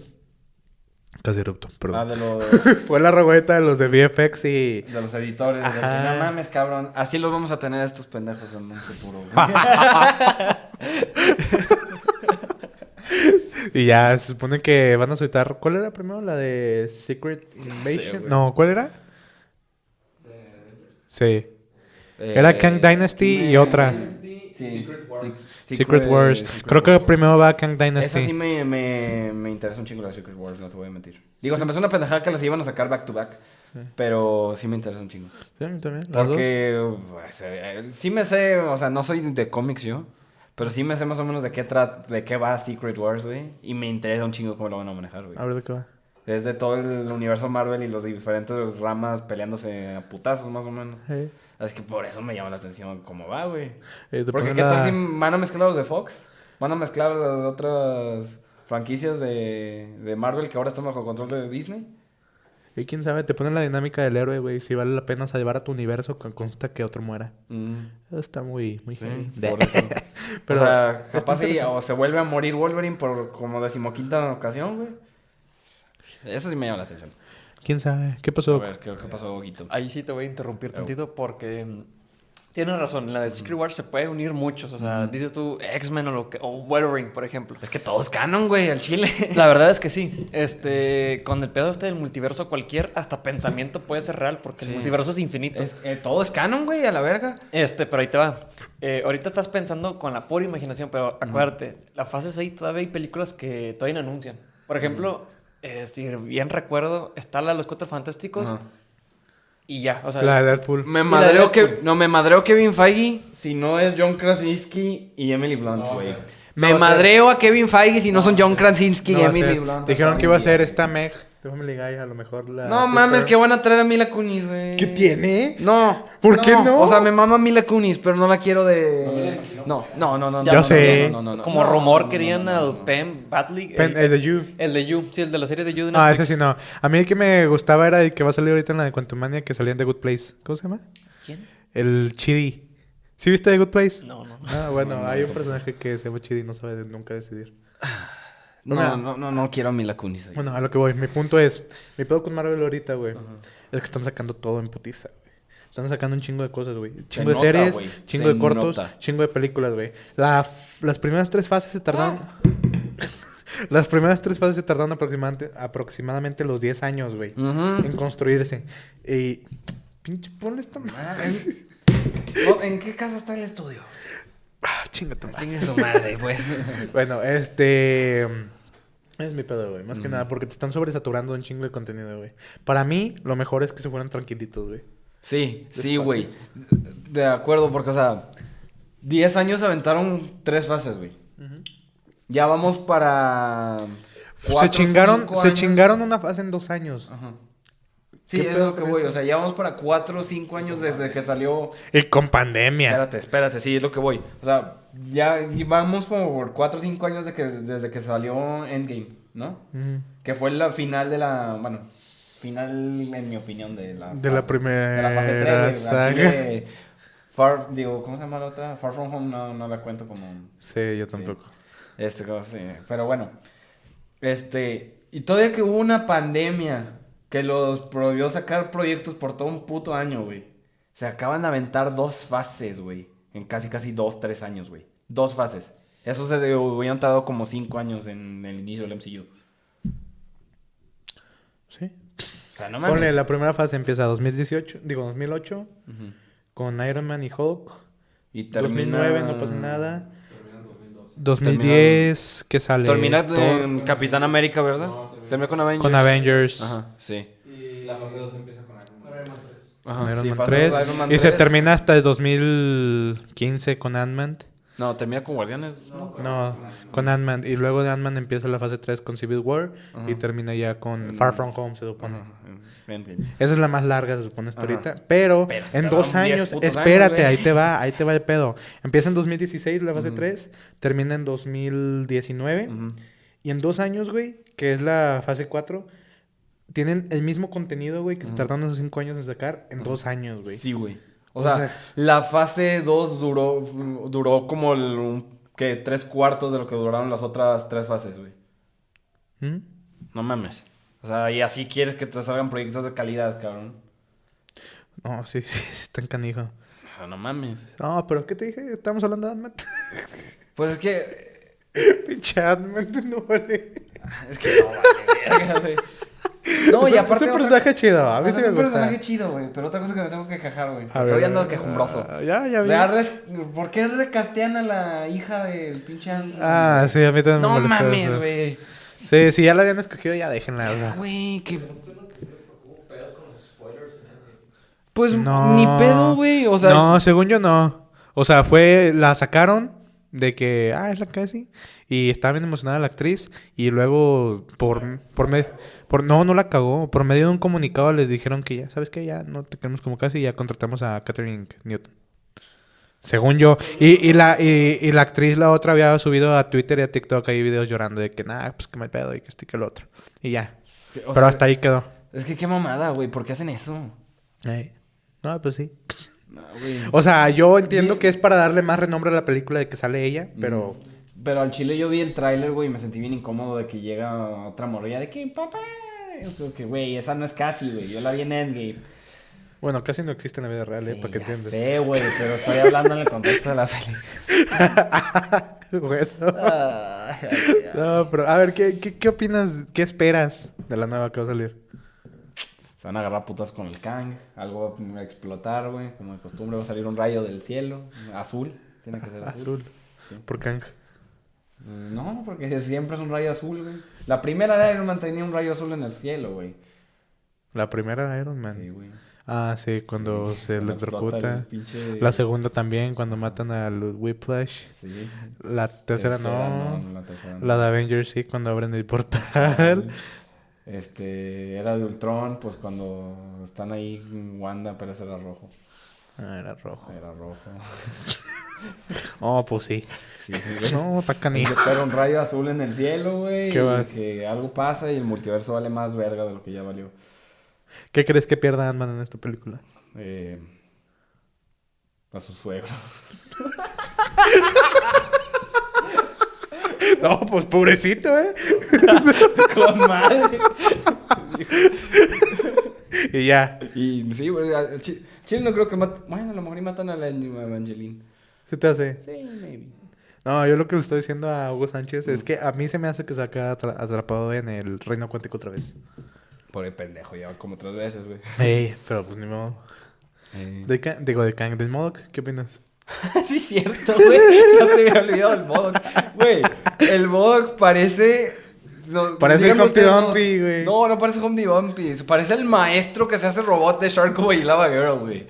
Speaker 1: Casi erupto,
Speaker 2: Ah,
Speaker 1: perdón.
Speaker 2: de los, *laughs*
Speaker 1: Fue la revuelta de los de VFX y...
Speaker 2: de los editores. De
Speaker 1: Ajá.
Speaker 2: no mames, cabrón. Así los vamos a tener a estos pendejos en un futuro, güey. *laughs*
Speaker 1: Y ya se supone que van a soltar... ¿Cuál era primero? ¿La de Secret Invasion? no, ¿cuál era? Sí. Era Kang Dynasty y otra.
Speaker 2: Sí.
Speaker 3: Secret Wars.
Speaker 2: Sí,
Speaker 1: Secret Wars. Creo que primero va Kang
Speaker 2: Esa
Speaker 1: Dynasty.
Speaker 2: sí me, me, me interesa un chingo la Secret Wars, no te voy a mentir. Digo, se me hace una pendejada que las iban a sacar back to back. Pero sí me interesa un chingo.
Speaker 1: Sí, a mí también. las dos.
Speaker 2: Porque pues, eh, sí me sé, o sea, no soy de cómics yo. Pero sí me sé más o menos de qué, tra de qué va Secret Wars, güey. Y me interesa un chingo cómo lo van a manejar, güey.
Speaker 1: A ver de qué va.
Speaker 2: Es de todo el universo Marvel y los diferentes ramas peleándose a putazos, más o menos.
Speaker 1: Eh,
Speaker 2: Así que por eso me llama la atención cómo va, güey.
Speaker 1: eh,
Speaker 2: Porque qué tal si van a mezclar los de Fox, van a mezclar las otras franquicias de, de Marvel que ahora están bajo control de Disney.
Speaker 1: Y quién sabe, te ponen la dinámica del héroe, güey. Si vale la pena salvar a tu universo con consta que otro muera. Eso está muy, muy
Speaker 2: Sí, por eso. *laughs*
Speaker 1: Pero-
Speaker 2: o sea, capaz sí, o se vuelve a morir Wolverine por como decimoquinta ocasión, güey. Eso sí me llama la atención.
Speaker 1: ¿Quién sabe? ¿Qué
Speaker 2: A
Speaker 1: pasó?
Speaker 2: ver, ¿qué, qué pasó, Guito?
Speaker 4: Ahí sí te voy a interrumpir
Speaker 2: Oh.
Speaker 4: tantito porque mm, tienes razón. En la de Secret Wars se puede unir muchos. O sea, dices tú X-Men o, lo que, o Wolverine, por ejemplo.
Speaker 2: Es que todo es canon, güey, al chile. *laughs*
Speaker 4: La verdad es que sí. Este, con el pedo este del multiverso, cualquier hasta pensamiento puede ser real porque
Speaker 2: Sí.
Speaker 4: el multiverso es infinito.
Speaker 2: Es- eh, todo es canon, güey, a la verga.
Speaker 4: Este, pero ahí te va. eh, ahorita estás pensando con la pura imaginación, pero acuérdate, la fase 6 todavía hay películas que todavía no anuncian. Por ejemplo, eh, si bien recuerdo, está la de los Cuatro Fantásticos
Speaker 2: Ajá.
Speaker 4: y ya, o sea...
Speaker 1: La de Deadpool.
Speaker 2: Me madreo que no me madreo Kevin Feige si no es John Krasinski y Emily Blunt,
Speaker 3: No,
Speaker 2: güey. me
Speaker 1: no, o sea-
Speaker 2: madreo a Kevin Feige si no, son John Krasinski
Speaker 1: No
Speaker 2: y Emily. Blunt.
Speaker 1: Dijeron que iba a ser esta Meg de Family Guy, a lo mejor la...
Speaker 2: No mames, que van a traer a Mila Kunis, güey.
Speaker 1: ¿Qué tiene?
Speaker 2: No.
Speaker 1: ¿Por qué no?
Speaker 2: O sea, me mama Mila Kunis, pero no la quiero
Speaker 3: No
Speaker 2: de. No, no, no, no.
Speaker 1: Yo
Speaker 2: no, no,
Speaker 1: sé.
Speaker 2: no, no, no, no.
Speaker 4: Como
Speaker 2: No,
Speaker 4: rumor
Speaker 2: no, no,
Speaker 4: querían
Speaker 2: no, no,
Speaker 4: al
Speaker 2: no.
Speaker 4: Pen Batley.
Speaker 1: Pen- el de You.
Speaker 4: El de You, sí, el de la serie de You de
Speaker 1: Ah, ese sí no. A mí el que me gustaba era el que va a salir ahorita en la de Quantumania, que salía en The Good Place. ¿Cómo se llama?
Speaker 4: ¿Quién?
Speaker 1: El Chidi. ¿Sí viste The Good Place?
Speaker 4: No, no.
Speaker 1: Ah, bueno, hay un personaje que se llama Chidi y no sabe nunca decidir. *laughs*
Speaker 2: No,
Speaker 1: Una-
Speaker 2: no, no, no quiero a Mila Kunis ahí.
Speaker 1: Bueno, a lo que voy. Mi punto es, mi pedo con Marvel ahorita, güey, es que están sacando todo en putiza, güey. Están sacando un chingo de cosas, güey. Chingo de
Speaker 2: nota,
Speaker 1: series, chingo
Speaker 2: Se
Speaker 1: de cortos,
Speaker 2: nota.
Speaker 1: chingo de películas, güey. La f- las primeras tres fases se tardaron... *laughs* las primeras tres fases se tardaron aproximadamente, aproximadamente los 10 años, güey. En construirse. Y... Pinche, ponle esta madre. *laughs*
Speaker 2: ¿En qué casa está el estudio?
Speaker 1: Ah, chinga tu madre.
Speaker 2: Chingue su madre, pues. *laughs*
Speaker 1: Bueno, este... Es mi pedo, güey. Más que nada, porque te están sobresaturando un chingo de contenido, güey. Para mí, lo mejor es que se fueran tranquilitos, güey.
Speaker 2: Sí, sí, güey. De acuerdo, porque, o sea, 10 años aventaron tres fases, güey. Ya vamos para.
Speaker 1: Se
Speaker 2: cuatro,
Speaker 1: chingaron,
Speaker 2: cinco
Speaker 1: se chingaron una fase en dos años.
Speaker 2: Ajá. Sí,
Speaker 1: ¿Qué
Speaker 2: es lo que voy.
Speaker 1: eso?
Speaker 2: O sea, ya vamos para 4 o 5 años desde que salió.
Speaker 1: Y con pandemia.
Speaker 2: Espérate, espérate, sí, es lo que voy. O sea, ya vamos como por 4 o 5 años de que, desde que salió Endgame, ¿no? Que fue la final de la. Bueno, final, en mi opinión, de la.
Speaker 1: De la
Speaker 2: fase-
Speaker 1: primera
Speaker 2: De la fase 3, güey. Al
Speaker 1: saga.
Speaker 2: chile, Far, digo, ¿cómo se llama la otra? Far From Home no, no la cuento como.
Speaker 1: Sí, yo tampoco.
Speaker 2: Este, como sí. Pero bueno. Este. Y todavía que hubo una pandemia que los prohibió sacar proyectos por todo un puto año, güey. Se acaban de aventar dos fases, güey. En casi, casi dos, tres años, güey. Dos fases. Eso se hubieran tardado como cinco años en el inicio del MCU.
Speaker 1: Sí.
Speaker 2: O sea, no mames.
Speaker 1: Ponle, la primera fase empieza 2018, digo 2008,
Speaker 2: Ujú.
Speaker 1: con Iron Man y Hulk.
Speaker 2: Y termina...
Speaker 1: 2009 no pasa nada.
Speaker 3: Termina en 2012.
Speaker 1: 2010, ¿qué sale?
Speaker 2: Termina en Capitán América, ¿verdad?
Speaker 3: No, termina-
Speaker 2: termina con Avengers.
Speaker 1: con Avengers.
Speaker 2: Ajá, sí.
Speaker 3: Y la fase 2 empieza con Iron Man 3.
Speaker 2: Ajá,
Speaker 1: Iron
Speaker 2: sí,
Speaker 1: Man
Speaker 2: fase
Speaker 1: 3.
Speaker 2: dos, Iron Man
Speaker 1: y se
Speaker 2: 3.
Speaker 1: termina hasta el 2015 con Ant-Man.
Speaker 2: No, termina con Guardianes. ¿no?
Speaker 1: No, con Ant-Man. Y luego de Ant-Man empieza la fase 3 con Civil War. Y
Speaker 2: Ajá.
Speaker 1: termina ya con Far From Home, se supone. Esa es la más larga, se supone hasta ahorita. Pero,
Speaker 2: Pero
Speaker 1: en dos
Speaker 2: 10
Speaker 1: años,
Speaker 2: años,
Speaker 1: espérate,
Speaker 2: güey.
Speaker 1: ahí te va, ahí te va el pedo. Empieza en 2016 la fase
Speaker 2: Ujú.
Speaker 1: 3, termina en 2019.
Speaker 2: Ujú.
Speaker 1: Y en dos años, güey, que es la fase 4, tienen el mismo contenido, güey, que se
Speaker 2: Ujú.
Speaker 1: tardaron esos cinco años en sacar en dos años, güey.
Speaker 2: Sí, güey. O,
Speaker 1: O
Speaker 2: sea,
Speaker 1: sea-
Speaker 2: la fase 2 duró, duró como el, que tres cuartos de lo que duraron las otras tres fases, güey.
Speaker 1: ¿Mm?
Speaker 2: No mames. O sea, y así quieres que te salgan proyectos de calidad, cabrón.
Speaker 1: No, sí, *laughs* sí, sí, están canijo.
Speaker 2: O sea, no mames.
Speaker 1: No, pero ¿qué te dije? Estamos hablando de.
Speaker 2: Pues es que... *laughs*
Speaker 1: Pinche no vale. *laughs*
Speaker 2: Es que no, vale, güey. *laughs* No,
Speaker 1: Es
Speaker 2: y aparte...
Speaker 1: Es un
Speaker 2: otra-
Speaker 1: personaje chido, a
Speaker 2: o
Speaker 1: mí
Speaker 2: sea,
Speaker 1: sí
Speaker 2: es un personaje chido, güey. Pero otra cosa que me tengo que quejar, güey. Pero ya ando quejumbroso.
Speaker 1: ah, Ya, ya vi.
Speaker 2: ¿Por qué recastean a la hija del pinche Ant-Man?
Speaker 1: Ah, sí, a mí también
Speaker 2: No
Speaker 1: me molestó
Speaker 2: mames,
Speaker 1: eso.
Speaker 2: güey.
Speaker 1: Sí, si ya la habían escogido, ya déjenla.
Speaker 2: Güey, que... Pues
Speaker 1: No.
Speaker 2: ni pedo, güey. O sea,
Speaker 1: no, según yo no. O sea, fue, la sacaron de que, ah, es la casi. Y estaba bien emocionada la actriz. Y luego, por, por, me- por no, no la cagó. Por medio de un comunicado les dijeron que ya, ¿sabes qué? Ya no te queremos como casi y ya contratamos a Catherine Newton. Según yo. Y, y la, y, y la actriz, la otra, había subido a Twitter y a TikTok ahí videos llorando de que, nada, pues que me pedo y que este que el otro. Y ya. Pero
Speaker 2: sea,
Speaker 1: hasta ahí quedó.
Speaker 2: Es que qué mamada, güey. ¿Por qué hacen eso?
Speaker 1: No, pues sí.
Speaker 2: No.
Speaker 1: O sea, yo entiendo
Speaker 2: Bien.
Speaker 1: que es para darle más renombre a la película de que sale ella, pero...
Speaker 2: Pero al chile yo vi el tráiler, güey, y me sentí bien incómodo de que llega otra morrilla de que, papá. Que, güey, esa no es casi, güey. Yo la vi en Endgame.
Speaker 1: Bueno, casi no existe en la vida real, ¿eh?
Speaker 2: Sí,
Speaker 1: Para que entiendas.
Speaker 2: sé, güey, pero estoy hablando en el contexto de la película. *laughs*
Speaker 1: bueno. No, pero a ver, ¿qué, qué, qué opinas? ¿Qué esperas de la nueva que va a salir?
Speaker 2: Se van a agarrar putas con el Kang. Algo va a explotar, güey. Como de costumbre va a salir un rayo del cielo, azul. Tiene que ser *laughs* azul.
Speaker 1: Azul.
Speaker 2: Sí.
Speaker 1: Por Kang.
Speaker 2: Pues no, porque siempre es un rayo azul, güey. La primera de Iron Man tenía un rayo azul en el cielo, güey.
Speaker 1: La primera Iron Man.
Speaker 2: Sí, güey.
Speaker 1: Ah, sí, cuando se electrocuta.
Speaker 2: el pinche-
Speaker 1: La segunda también, cuando matan al Whiplash.
Speaker 2: Sí.
Speaker 1: La tercera, no.
Speaker 2: La tercera no.
Speaker 1: La de Avengers sí, cuando abren el portal.
Speaker 2: Este, era de Ultron, pues cuando están ahí Wanda, pero ese era rojo.
Speaker 1: Ah, era rojo.
Speaker 2: Era rojo. *laughs*
Speaker 1: Oh, pues sí. No, está canijo. *laughs*
Speaker 2: Pero un rayo azul en el cielo, güey. Que algo pasa y el multiverso vale más verga de lo que ya valió.
Speaker 1: ¿Qué crees que pierda Ant-Man en esta película?
Speaker 2: Eh, a su suegro. *laughs* *laughs*
Speaker 1: No, pues pobrecito, ¿eh? *laughs*
Speaker 2: Con madre.
Speaker 1: Y ya.
Speaker 2: Y sí, güey. Chile no creo que mate. Bueno, a lo mejor y matan a la Evangeline.
Speaker 1: ¿Se te hace?
Speaker 2: Sí, maybe.
Speaker 1: No, yo lo que le estoy diciendo a Hugo Sánchez es que a mí se me hace que se va a quedar atra- atrapado en el reino cuántico otra vez.
Speaker 2: Pobre pendejo, ya como tres veces, güey.
Speaker 1: Ey, pero pues ni modo.
Speaker 2: Eh.
Speaker 1: De digo, de Kang, del Modok, ¿qué opinas? *laughs*
Speaker 2: sí, es cierto, güey. Ya se me había olvidado el Modok. Güey, el Modok parece. no,
Speaker 1: Parece Humpty Dumpty, güey.
Speaker 2: No, no parece Humpty Dumpty. Parece el maestro que se hace robot de Shark Boy y Lava Girl, güey.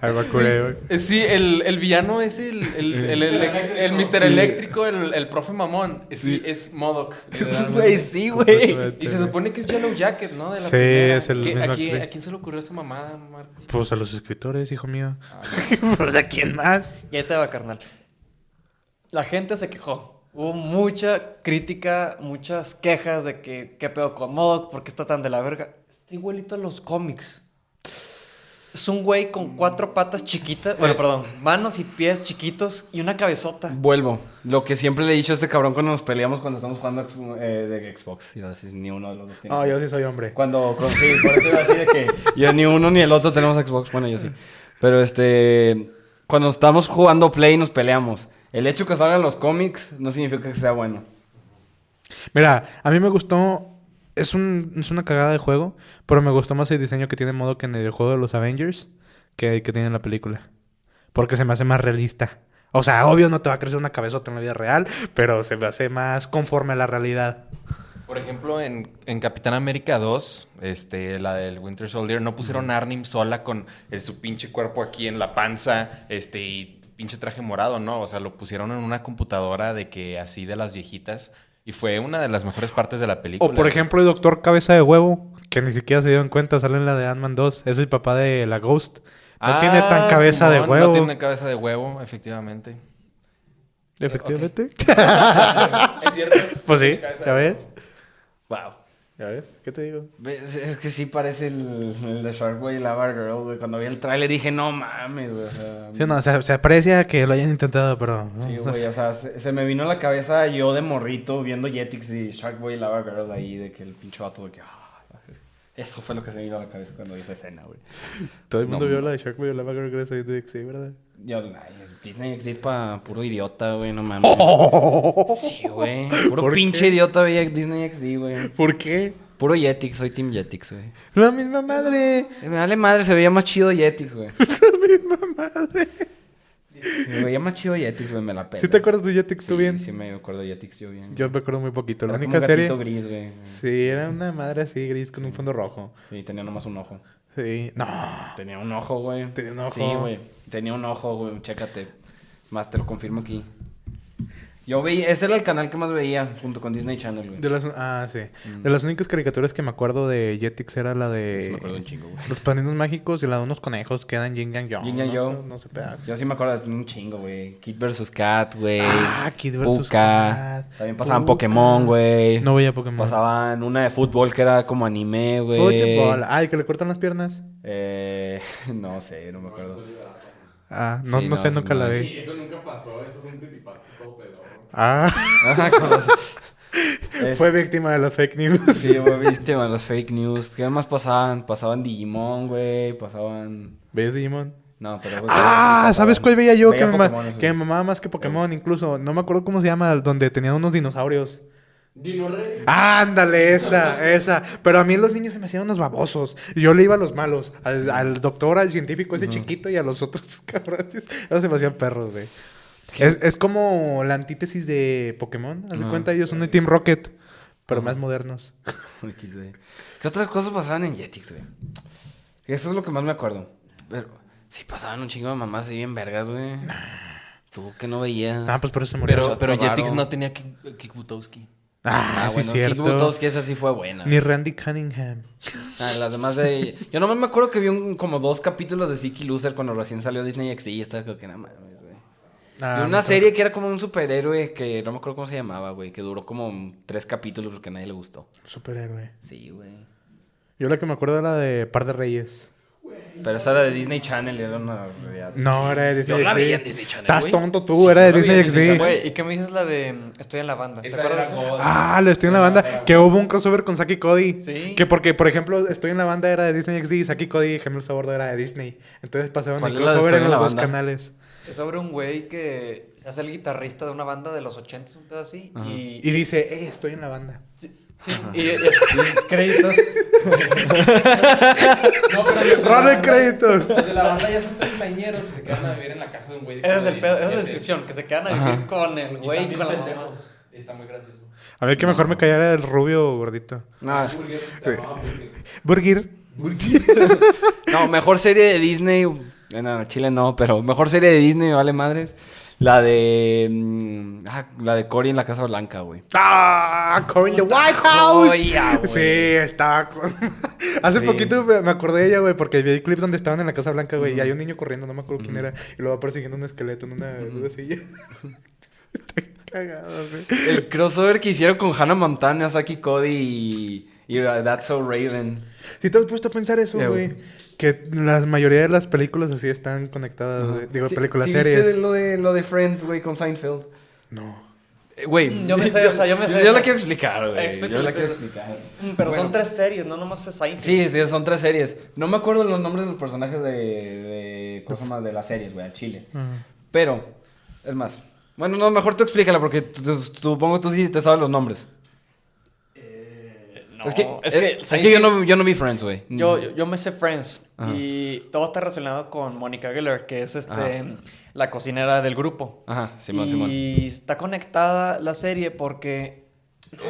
Speaker 1: Ay, me.
Speaker 3: Eh, Sí, el, el villano es el, el, el, el, el Mr.
Speaker 2: Sí.
Speaker 3: Eléctrico, el, el profe mamón. Sí,
Speaker 2: Sí.
Speaker 3: es Modok. *laughs*
Speaker 2: Güey, sí, güey.
Speaker 3: Y se supone que es Yellow Jacket, ¿no? De la
Speaker 1: Sí,
Speaker 3: primera.
Speaker 1: es el
Speaker 3: ¿Qué-
Speaker 1: mismo
Speaker 3: ¿a, quién,
Speaker 1: actriz.
Speaker 3: ¿A quién se le ocurrió esa mamada, Marco?
Speaker 1: Pues a los escritores, hijo mío.
Speaker 3: Ah, *laughs*
Speaker 1: pues a quién más.
Speaker 4: Y ahí te va, carnal. La gente se quejó. Hubo mucha crítica, muchas quejas de que qué pedo con Modok, por qué está tan de la verga. Está igualito a los cómics. Es un güey con cuatro patas chiquitas, bueno, perdón, manos y pies chiquitos y una cabezota.
Speaker 2: Vuelvo. Lo que siempre le he dicho a este cabrón cuando nos peleamos cuando estamos jugando eh, de Xbox. Decir, ni uno de los dos tiene.
Speaker 1: No, yo sí soy hombre.
Speaker 2: Cuando, con- sí, por eso iba a decir que yo ni uno ni el otro tenemos Xbox. Bueno, yo sí. Pero este, cuando estamos jugando Play nos peleamos. El hecho que salgan los cómics no significa que sea bueno.
Speaker 1: Mira, a mí me gustó. Es, un, es una cagada de juego, pero me gustó más el diseño que tiene Modok en el juego de los Avengers que, que tiene en la película. Porque se me hace más realista. O sea, obvio no te va a crecer una cabezota en la vida real, pero se me hace más conforme a la realidad.
Speaker 3: Por ejemplo, en, en Capitán América 2, este, la del Winter Soldier, no pusieron a Arnim sola con eh, su pinche cuerpo aquí en la panza, este, y pinche traje morado, ¿no? O sea, lo pusieron en una computadora de que así de las viejitas. Y fue una de las mejores partes de la película.
Speaker 1: O por ejemplo el doctor Cabeza de Huevo, que ni siquiera se dieron cuenta, sale en la de Ant-Man 2. Es el papá de la Ghost. No tiene tan
Speaker 3: Ah,
Speaker 1: cabeza de huevo.
Speaker 3: No tiene cabeza de huevo, efectivamente.
Speaker 1: Efectivamente. *laughs*
Speaker 3: es cierto.
Speaker 1: pues sí, ¿ya ves?
Speaker 2: Wow.
Speaker 1: ¿Ya ves? ¿Qué te digo?
Speaker 2: Es, es que sí parece el, el de Shark Boy y Lava Girl, güey. Cuando vi el tráiler dije, no mames, güey. O sea,
Speaker 1: Sí, no, se, se aprecia que lo hayan intentado, pero... no,
Speaker 2: Sí, güey, o sea, se, se me vino a la cabeza yo de morrito viendo Jetix y Shark Boy y Lava Girl ahí, de que el pinche vato de que... ah, eso fue lo que se me vino a la cabeza cuando vi esa escena, güey.
Speaker 1: Todo el mundo
Speaker 2: No.
Speaker 1: vio la de Shark Boy Lava Girl gracias a Netflix, sí, ¿verdad?
Speaker 2: Yo, ay, Disney existe para puro idiota, güey, no mames. *laughs* Sí, güey. Puro
Speaker 1: ¿Por
Speaker 2: pinche
Speaker 1: qué?
Speaker 2: idiota veía Disney XD, güey.
Speaker 1: ¿Por qué?
Speaker 2: Puro Jetix, soy Team Jetix, güey.
Speaker 1: La misma madre.
Speaker 2: Me vale madre, se veía más chido Jetix, güey. *laughs*
Speaker 1: La misma madre.
Speaker 2: Me veía más chido Jetix, güey, me la pela.
Speaker 1: ¿Sí te acuerdas de Jetix tú
Speaker 2: Sí,
Speaker 1: bien?
Speaker 2: Sí, me acuerdo de Jetix yo bien.
Speaker 1: Yo me acuerdo muy poquito. La
Speaker 2: Era como
Speaker 1: única
Speaker 2: un gatito
Speaker 1: serie...
Speaker 2: gris, güey.
Speaker 1: Sí, era una madre así gris con un fondo rojo.
Speaker 2: Y tenía nomás un ojo.
Speaker 1: Sí. No.
Speaker 2: Tenía un ojo, güey.
Speaker 1: Tenía un ojo.
Speaker 2: Sí, güey. Tenía un ojo, güey. Chécate. Más te lo confirmo aquí. Yo veía... Ese era el canal que más veía junto con Disney Channel, güey.
Speaker 1: De las, ah, sí. De las únicas caricaturas que me acuerdo de Jetix era la de...
Speaker 2: Sí, me acuerdo un chingo, güey.
Speaker 1: Los padrinos mágicos y la de unos conejos que eran Yin Yang Yo.
Speaker 2: Yin Yang
Speaker 1: no,
Speaker 2: Yo.
Speaker 1: sé- No sé pegar.
Speaker 2: Yo sí me acuerdo de un chingo, güey. Kid vs. Cat, güey.
Speaker 1: Ah, Kid vs. Cat.
Speaker 2: También pasaban
Speaker 1: Puka.
Speaker 2: Pokémon, güey.
Speaker 1: No veía Pokémon.
Speaker 2: Pasaban una de fútbol que era como anime, güey.
Speaker 1: Fútbol. Ay, que le cortan las piernas.
Speaker 2: Eh, *laughs* no sé, no me acuerdo.
Speaker 1: Ah, no,
Speaker 2: Sí,
Speaker 1: no,
Speaker 2: no,
Speaker 1: sé, nunca
Speaker 2: no,
Speaker 1: la
Speaker 2: sí.
Speaker 1: vi.
Speaker 3: eso nunca pasó. Eso es un creepypasta todo pedo.
Speaker 1: Ah,
Speaker 2: Ajá, *laughs* Es-
Speaker 1: fue víctima de las fake news.
Speaker 2: Sí, güey, viste, man, los fake news. ¿Qué más pasaban? Pasaban Digimon, güey. Pasaban.
Speaker 1: ¿Ves, Digimon?
Speaker 2: No, pero. güey,
Speaker 1: Ah,
Speaker 2: pasaban-
Speaker 1: ¿sabes cuál veía yo?
Speaker 2: Veía
Speaker 1: que, me,
Speaker 2: Pokémon, eso
Speaker 1: que me mamaba más que Pokémon, incluso. No me acuerdo cómo se llama, donde tenían unos dinosaurios.
Speaker 3: Dino Rey.
Speaker 1: Ándale, esa, esa. Pero a mí los niños se me hacían unos babosos. Yo le iba a los malos. Al, al doctor, al científico ese chiquito y a los otros *laughs* cabrones. Ellos se me hacían perros, güey. Es, es como la antítesis de Pokémon. Haz de
Speaker 2: Ajá.
Speaker 1: cuenta, ellos son de Team Rocket, pero más modernos. *laughs*
Speaker 2: ¿Qué otras cosas pasaban en Jetix, güey? Eso es lo que más me acuerdo. Pero sí pasaban un chingo de mamás así bien vergas, güey. Tú que no veías.
Speaker 1: Ah, pues por eso se murió.
Speaker 3: Pero, pero. Jetix no tenía Kick, Kick Butowski.
Speaker 1: Ah, sí,
Speaker 2: bueno,
Speaker 1: cierto.
Speaker 2: Kick Buttowski, esa sí fue buena.
Speaker 1: Ni Randy Cunningham.
Speaker 2: Ah, las demás de... Yo nomás me acuerdo que vi un, como dos capítulos de Siki Loser cuando recién salió Disney XD y estaba como que nada más, güey.
Speaker 1: Ah,
Speaker 2: una
Speaker 1: no.
Speaker 2: serie que era como un superhéroe que no me acuerdo cómo se llamaba, güey. Que duró como tres capítulos porque a nadie le gustó.
Speaker 1: Superhéroe.
Speaker 2: Sí, güey.
Speaker 1: Yo la que me acuerdo era de Par de Reyes.
Speaker 2: Pero esa era de Disney Channel era una realidad.
Speaker 1: No, era de Disney
Speaker 2: Yo la veía en Disney Channel,
Speaker 1: Estás
Speaker 2: güey.
Speaker 1: tonto tú,
Speaker 2: Sí,
Speaker 1: era de
Speaker 2: la
Speaker 1: Disney
Speaker 2: Disney
Speaker 1: XD.
Speaker 4: Güey, ¿y qué me dices la de Estoy en la banda? ¿Te acuerdas?
Speaker 1: Ah, le estoy en la banda. Que hubo un crossover con Saki Cody.
Speaker 4: Sí.
Speaker 1: Que porque, por ejemplo, Estoy en la banda era de Disney XD y Saki Cody y Gemelos a Bordo era de Disney. Entonces
Speaker 2: ¿Cuál
Speaker 1: el
Speaker 2: la
Speaker 1: crossover en
Speaker 2: en
Speaker 1: los
Speaker 2: la
Speaker 1: dos canales.
Speaker 4: Es sobre un güey que se hace el guitarrista de una banda de los 80, un pedo así. Y,
Speaker 1: Y dice, eh, estoy en la banda.
Speaker 4: sí, sí, y, y es-
Speaker 2: Créditos. *laughs*
Speaker 3: No, pero
Speaker 1: créditos.
Speaker 3: Los de la banda ya son treintañeros y se quedan a vivir en la casa de un güey.
Speaker 4: ese es el pedo, esa es la
Speaker 3: 17.
Speaker 4: descripción, que se quedan a vivir con el
Speaker 3: Y
Speaker 4: güey,
Speaker 3: bien
Speaker 4: con
Speaker 3: pendejos. Está muy gracioso.
Speaker 1: A ver, que mejor me callara el rubio gordito.
Speaker 2: No,
Speaker 3: Burger, se llamaba Burger.
Speaker 1: Burger. *laughs*
Speaker 2: no, mejor serie de Disney. Bueno, Chile no, pero mejor serie de Disney, vale madres. La de. mm, ah, la de Cory en la Casa Blanca, güey.
Speaker 1: ¡Ah! Cory in the White House.
Speaker 2: joya,
Speaker 1: sí, estaba. con- *laughs* Hace
Speaker 2: Sí.
Speaker 1: poquito me acordé de ella, güey, porque vi clips donde estaban en la Casa Blanca, güey, y hay un niño corriendo, no me acuerdo quién era, y lo va persiguiendo un esqueleto en una, en una silla. *laughs* Está cagado, güey.
Speaker 2: El crossover que hicieron con Hannah Montana, Saki Cody y. y uh, That's So Raven.
Speaker 1: Si te has puesto a pensar eso, güey. Que la mayoría de las películas así están conectadas. Digo,
Speaker 2: Sí-
Speaker 1: películas,
Speaker 2: sí
Speaker 1: series.
Speaker 2: ¿viste lo de, lo de Friends, güey, con Seinfeld?
Speaker 1: No.
Speaker 2: Eh, Güey,
Speaker 4: Mm, yo me sé esa, yo me sé
Speaker 2: Yo
Speaker 4: esa.
Speaker 2: la quiero explicar, güey. Yo la quiero explicar.
Speaker 4: Mm, Pero
Speaker 2: Bueno.
Speaker 4: son tres series, no nomás es Seinfeld.
Speaker 2: Sí, sí, son tres series. No me acuerdo los nombres de los personajes de, de cosas más de las series, güey, al chile. Pero, es más. Bueno, no, mejor tú explícala porque supongo tú sí te sabes los nombres.
Speaker 4: No,
Speaker 2: es que, es, que, es que
Speaker 4: Seinfeld-
Speaker 2: yo, no, yo no vi Friends, güey.
Speaker 4: Yo, yo, yo me sé Friends
Speaker 2: Ajá.
Speaker 4: y todo está relacionado con Mónica Geller, que es este
Speaker 2: Ajá.
Speaker 4: la cocinera del grupo.
Speaker 2: Ajá, Simón,
Speaker 4: y
Speaker 2: Simón.
Speaker 4: está conectada la serie porque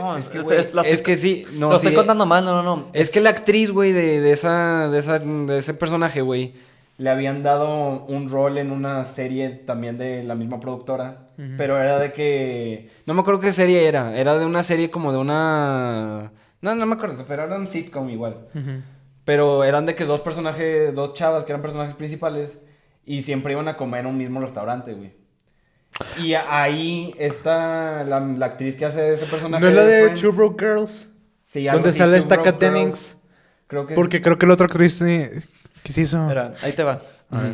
Speaker 4: no,
Speaker 2: Es que,
Speaker 4: es-
Speaker 2: güey,
Speaker 4: es- la
Speaker 2: es
Speaker 4: estoy-
Speaker 2: que sí, no,
Speaker 4: lo
Speaker 2: sí,
Speaker 4: estoy contando mal, no, no, no.
Speaker 2: Es que la actriz, güey, de, de, esa, de, esa, de ese personaje, güey, le habían dado un rol en una serie también de la misma productora. Pero era de que... No me acuerdo qué serie era. Era de una serie como de una... No, no me acuerdo, pero era un sitcom igual. Pero eran de que dos personajes, dos chavas que eran personajes principales y siempre iban a comer en un mismo restaurante, güey. Y a- ahí está la, la actriz que hace ese personaje.
Speaker 1: ¿No es la de
Speaker 2: Friends.
Speaker 1: Two Broke Girls?
Speaker 2: Sí,
Speaker 1: donde sale
Speaker 2: Two
Speaker 1: esta Kat Dennings?
Speaker 2: Creo que
Speaker 1: Porque creo que la otra actriz... ¿Qué se hizo?
Speaker 4: Mira, ahí te va.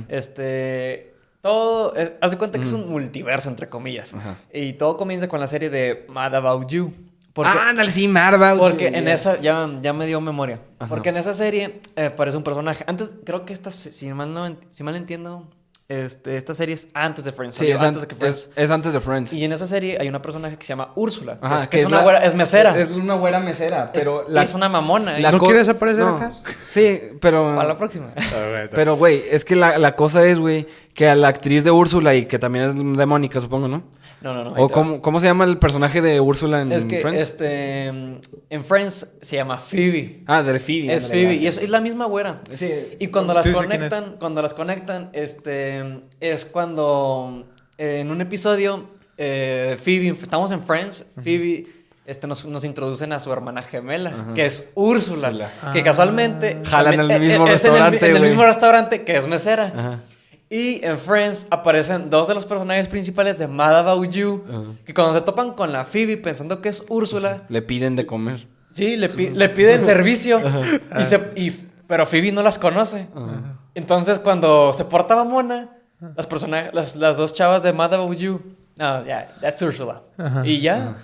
Speaker 4: Este. Todo. eh, haz de cuenta que es un multiverso, entre comillas. Y todo comienza con la serie de Mad About You. Porque,
Speaker 2: Ah, ándale, sí, Marva.
Speaker 4: porque en esa. Ya, ya me dio memoria.
Speaker 2: Ajá.
Speaker 4: Porque en esa serie eh, aparece un personaje. Antes, creo que esta. Si mal, no, si mal entiendo. Este, esta serie es antes de Friends.
Speaker 2: Sí, es,
Speaker 4: antes
Speaker 2: an-
Speaker 4: de que Friends.
Speaker 2: es, es antes de Friends.
Speaker 4: Y en esa serie hay una personaje que se llama Úrsula. que
Speaker 2: Ajá,
Speaker 4: es, que es una güera- es mesera.
Speaker 2: Es una güera mesera,
Speaker 4: Es-
Speaker 2: pero...
Speaker 4: y es una mamona.
Speaker 2: la
Speaker 1: ¿No quieres aparecer
Speaker 2: no,
Speaker 1: acá?
Speaker 2: Sí, pero...
Speaker 4: Para la próxima. *laughs*
Speaker 2: Pero, güey, es que la, la cosa es, güey, que a la actriz de Úrsula y que también es de Mónica, supongo, ¿no?
Speaker 4: No, no, no.
Speaker 2: ¿O cómo, cómo se llama el personaje de Úrsula en
Speaker 4: Es que
Speaker 2: Friends?
Speaker 4: este en Friends se llama Phoebe.
Speaker 2: Ah, de Phoebe.
Speaker 4: Es Phoebe y es, es la misma güera.
Speaker 2: Sí.
Speaker 4: Y cuando las
Speaker 1: Sí, sí, ¿quién
Speaker 4: conectan, cuando las conectan, este es cuando eh, en un episodio eh, Phoebe, estamos en Friends, Phoebe este, nos, nos introducen a su hermana gemela, que es Úrsula,
Speaker 2: Úrsula.
Speaker 4: que casualmente
Speaker 2: Jalan
Speaker 4: también-
Speaker 2: al mismo
Speaker 4: es en el-
Speaker 2: restaurante,
Speaker 4: en el, mismo restaurante que es mesera.
Speaker 2: Ajá.
Speaker 4: Y en Friends aparecen dos de los personajes principales de Mad About You, que cuando se topan con la Phoebe pensando que es Úrsula,
Speaker 2: Le piden de comer.
Speaker 4: Sí, le, pi- le piden *laughs* servicio. y se, y, pero Phoebe no las conoce. Entonces, cuando se porta mamona, las, las, las dos chavas de Mad About You, no, ya, that's Ursula.
Speaker 1: Ajá.
Speaker 4: Y ya.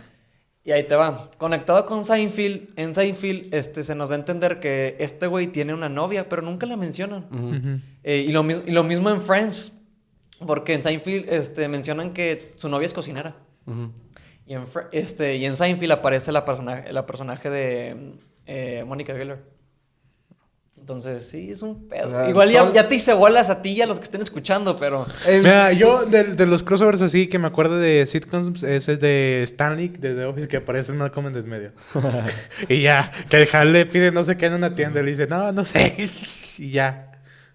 Speaker 4: Y ahí te va. Conectado con Seinfeld, en Seinfeld este, se nos da a entender que este güey tiene una novia, pero nunca la mencionan. Eh, y, lo, y lo mismo en Friends. Porque en Seinfeld este, mencionan que su novia es cocinera. Y en, este, y en Seinfeld aparece la, persona, la personaje de eh, Mónica Geller. Entonces, sí, es un pedo. Igual ya, te hice bolas a ti y a los que estén escuchando, pero...
Speaker 2: El-
Speaker 1: Mira, yo de, de los crossovers así que me acuerdo de sitcoms es el de Stanley de The Office que aparece en Malcolm en el medio. *laughs* y ya, que Hal le pide no sé qué en una tienda y le dice, no, no sé. *laughs* y ya,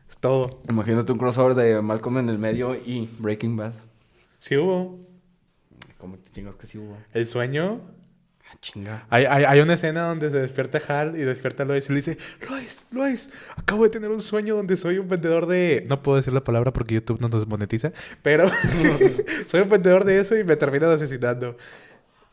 Speaker 1: es todo.
Speaker 2: Imagínate un crossover de Malcolm en el medio y Breaking Bad.
Speaker 1: Sí hubo.
Speaker 2: Como chingos que sí hubo.
Speaker 1: El sueño.
Speaker 2: Chinga.
Speaker 1: Hay, hay, hay una escena donde se despierta Hal y despierta a Lois y le dice, Lois, Lois, acabo de tener un sueño donde soy un vendedor de... No puedo decir la palabra porque YouTube no nos monetiza, pero *laughs* *laughs* soy un vendedor de eso y me terminan asesinando.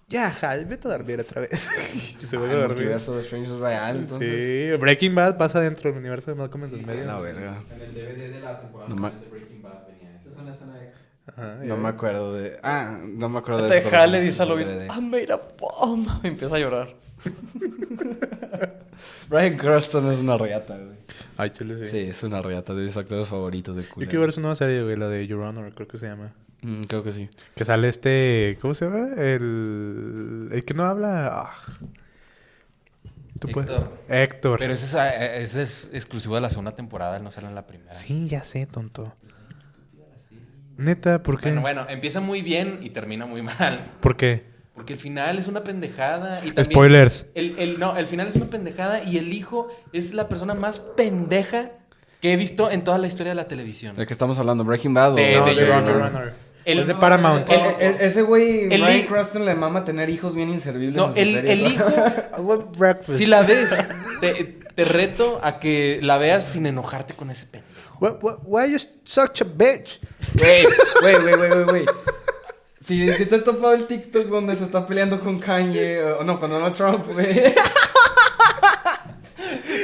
Speaker 1: Ya, Hal, vete a dormir otra vez. *laughs* y se
Speaker 2: Ah,
Speaker 1: vuelve a
Speaker 2: el
Speaker 1: dormir.
Speaker 2: multiverso de Strange es real, entonces.
Speaker 1: Sí, Breaking Bad pasa dentro del universo de Malcolm en el medio.
Speaker 2: La verga.
Speaker 3: En el DVD de la temporada
Speaker 2: No
Speaker 3: de Breaking Bad venía eso. Es una escena extra.
Speaker 1: Ajá,
Speaker 2: No me
Speaker 1: ves.
Speaker 2: acuerdo de. Ah, no me acuerdo
Speaker 4: Este
Speaker 2: de ese
Speaker 4: Hal le dice a Lois. I made a bomb. Y empieza a llorar. *laughs*
Speaker 2: Brian Cranston es una reata, güey.
Speaker 1: Ay, chile, sí.
Speaker 2: Sí, es una reata, de mis actores favoritos de
Speaker 1: Yo
Speaker 2: culero.
Speaker 1: quiero ver su nueva serie, güey, la de Your Honor, creo que se llama.
Speaker 2: Mm, creo que sí.
Speaker 1: Que sale este... ¿Cómo se llama? El... El que no habla... ah. Tú puedes-
Speaker 3: Héctor.
Speaker 1: Héctor.
Speaker 3: Pero ese es, eh, ese es exclusivo de la segunda temporada, él no sale en la primera.
Speaker 1: Sí, ya sé, tonto. Neta, ¿por qué?
Speaker 3: Bueno, bueno, empieza muy bien y termina muy mal.
Speaker 1: ¿Por qué?
Speaker 3: Porque el final es una pendejada. Y también
Speaker 1: Spoilers.
Speaker 3: El, el- no, el final es una pendejada y el hijo es la persona más pendeja que he visto en toda la historia de la televisión.
Speaker 2: ¿De qué estamos hablando? ¿Breaking Bad o.?
Speaker 3: De-
Speaker 1: No,
Speaker 3: de Honor.
Speaker 1: Honor.
Speaker 3: El-
Speaker 1: es de Paramount.
Speaker 3: El-
Speaker 2: E- e- ese güey,
Speaker 3: El
Speaker 2: Cranston le mama tener hijos bien inservibles.
Speaker 3: No, el,
Speaker 2: series,
Speaker 3: el
Speaker 2: ¿no?
Speaker 3: hijo, *laughs* si la ves, te, te reto a que la veas sin enojarte con ese pendejo.
Speaker 1: Why, why, why are you such a bitch?
Speaker 2: Güey, güey, güey, güey, güey, güey. Si, si te has topado el TikTok donde se está peleando con Kanye, o no, con Donald Trump, güey.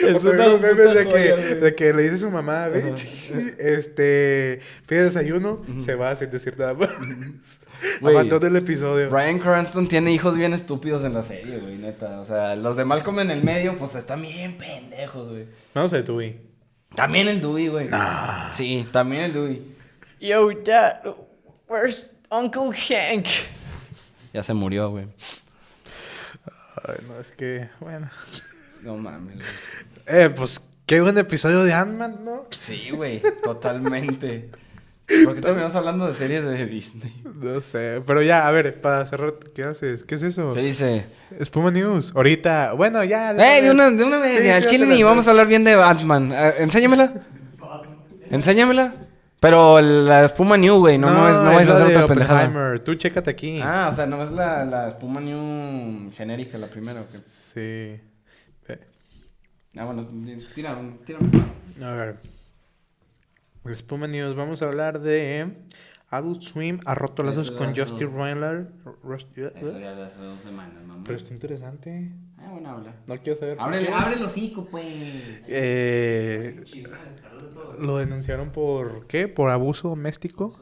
Speaker 1: Es
Speaker 2: una
Speaker 1: meme de
Speaker 2: güey.
Speaker 1: de que le dice su mamá, bitch, este, pide desayuno, se va sin decir nada más.
Speaker 2: Güey.
Speaker 1: Aguantó del episodio.
Speaker 2: Brian Cranston tiene hijos bien estúpidos en la serie, güey, neta. O sea, los de Malcolm en el medio, pues están bien pendejos, güey.
Speaker 1: Vamos a Dewey.
Speaker 2: También el Dewey, güey. Sí, también el Dewey.
Speaker 4: Yo, Dad, where's Uncle Hank?
Speaker 2: Ya se murió, güey.
Speaker 1: Ay, no, es que, bueno.
Speaker 2: No mames. güey.
Speaker 1: Eh, pues, qué buen episodio de Ant-Man, ¿no?
Speaker 2: Sí, güey, totalmente. ¿Por qué terminamos hablando de series de Disney?
Speaker 1: No sé, pero ya, a ver, para cerrar, ¿qué haces? ¿Qué es eso?
Speaker 2: ¿Qué dice?
Speaker 1: Espuma News. Ahorita, bueno, ya.
Speaker 2: ¡Eh, de una, de una vez!
Speaker 1: Sí,
Speaker 2: al chile ni vamos a hablar bien de Ant-Man. Eh, enséñamela. *laughs* Enséñamela. Pero la espuma new, güey. No, no, es, no
Speaker 1: es
Speaker 2: vais a
Speaker 1: la
Speaker 2: hacer
Speaker 1: de
Speaker 2: otra pendejada.
Speaker 1: Tú chécate aquí.
Speaker 2: Ah, o sea, no es la, la espuma new genérica, la primera. ¿o qué?
Speaker 1: Sí.
Speaker 2: Ah, bueno, tira, tira. un-
Speaker 1: A ver. News. Vamos a hablar de Adult Swim ha roto lazos con Justin. Rust-
Speaker 2: Eso ya hace dos semanas, mamá.
Speaker 1: Pero está interesante.
Speaker 2: Ah, bueno, habla.
Speaker 1: No quiero saber. por
Speaker 2: Abre, el hocico, pues.
Speaker 1: Eh, lo denunciaron por ¿qué? Por abuso doméstico,